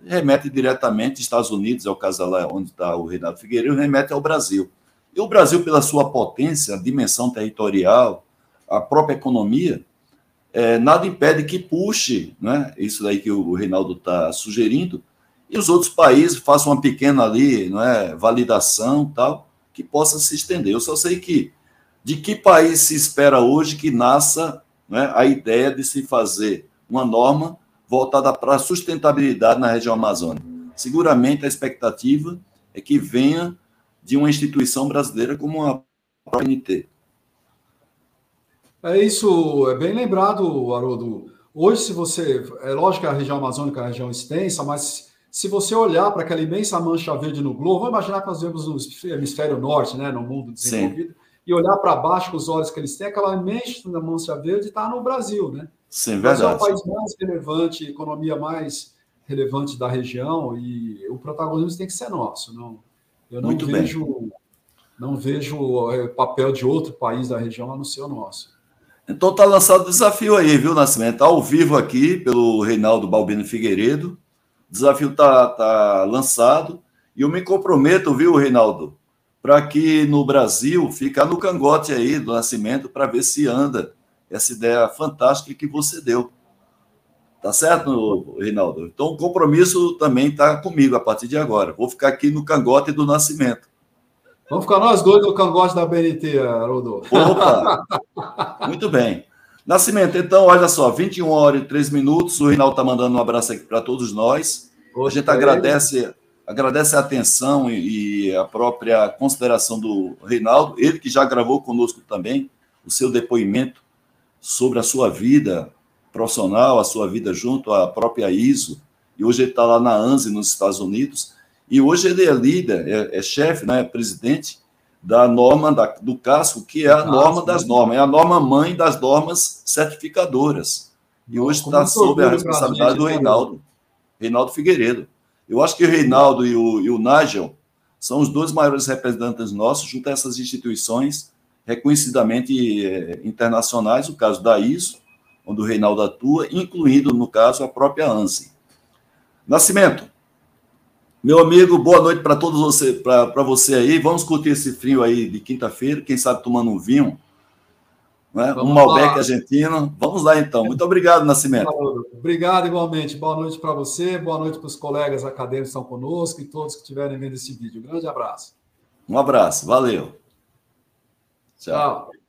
remete diretamente Estados Unidos, é o caso lá onde está o Reinaldo Figueiredo, remete ao Brasil. E o Brasil, pela sua potência, dimensão territorial, a própria economia, é, nada impede que puxe, né, isso daí que o Reinaldo está sugerindo, e os outros países façam uma pequena ali, não é, validação tal, que possa se estender. Eu só sei que de que país se espera hoje que nasça né, a ideia de se fazer uma norma voltada para a sustentabilidade na região amazônica. Seguramente a expectativa é que venha de uma instituição brasileira como a ONT. É isso, é bem lembrado, Haroldo. Hoje, se você. É lógico que a região amazônica é uma região extensa, mas se você olhar para aquela imensa mancha verde no globo, vamos imaginar que nós vemos no hemisfério norte, né, no mundo desenvolvido, Sim. e olhar para baixo com os olhos que eles têm, aquela imensa mancha verde está no Brasil, né? Sim, verdade. é o país mais relevante, economia mais relevante da região, e o protagonismo tem que ser nosso. Não, eu não Muito vejo. Bem. Não vejo o é, papel de outro país da região a não ser o nosso. Então tá lançado o desafio aí, viu, Nascimento? Ao vivo aqui pelo Reinaldo Balbino Figueiredo. O desafio tá, tá lançado. E eu me comprometo, viu, Reinaldo, para que no Brasil ficar no cangote aí do Nascimento para ver se anda essa ideia fantástica que você deu. Tá certo, Reinaldo? Então o compromisso também está comigo a partir de agora. Vou ficar aqui no cangote do Nascimento. Vamos ficar nós dois no cangote da BNT, Haroldo. Opa! Muito bem. Nascimento, então, olha só, 21 horas e 3 minutos. O Reinaldo está mandando um abraço aqui para todos nós. A gente agradece, agradece a atenção e, e a própria consideração do Reinaldo, ele que já gravou conosco também o seu depoimento sobre a sua vida profissional, a sua vida junto à própria ISO. E hoje ele está lá na ANSI, nos Estados Unidos e hoje ele é líder, é, é chefe, né, é presidente da norma da, do casco, que é a norma das normas, é a norma mãe das normas certificadoras. E hoje está sob a responsabilidade do Reinaldo, Reinaldo Figueiredo. Eu acho que o Reinaldo e o, e o Nigel são os dois maiores representantes nossos junto a essas instituições reconhecidamente é, internacionais, o caso da ISO, onde o Reinaldo atua, incluindo, no caso, a própria ANSI. Nascimento, meu amigo, boa noite para todos você, para você aí. Vamos curtir esse frio aí de quinta-feira, quem sabe tomando um vinho, né? um Malbec argentino. Vamos lá então. Muito obrigado, Nascimento. Obrigado igualmente. Boa noite para você, boa noite para os colegas acadêmicos que estão conosco e todos que estiverem vendo esse vídeo. Um grande abraço. Um abraço, valeu. Tchau. Tchau.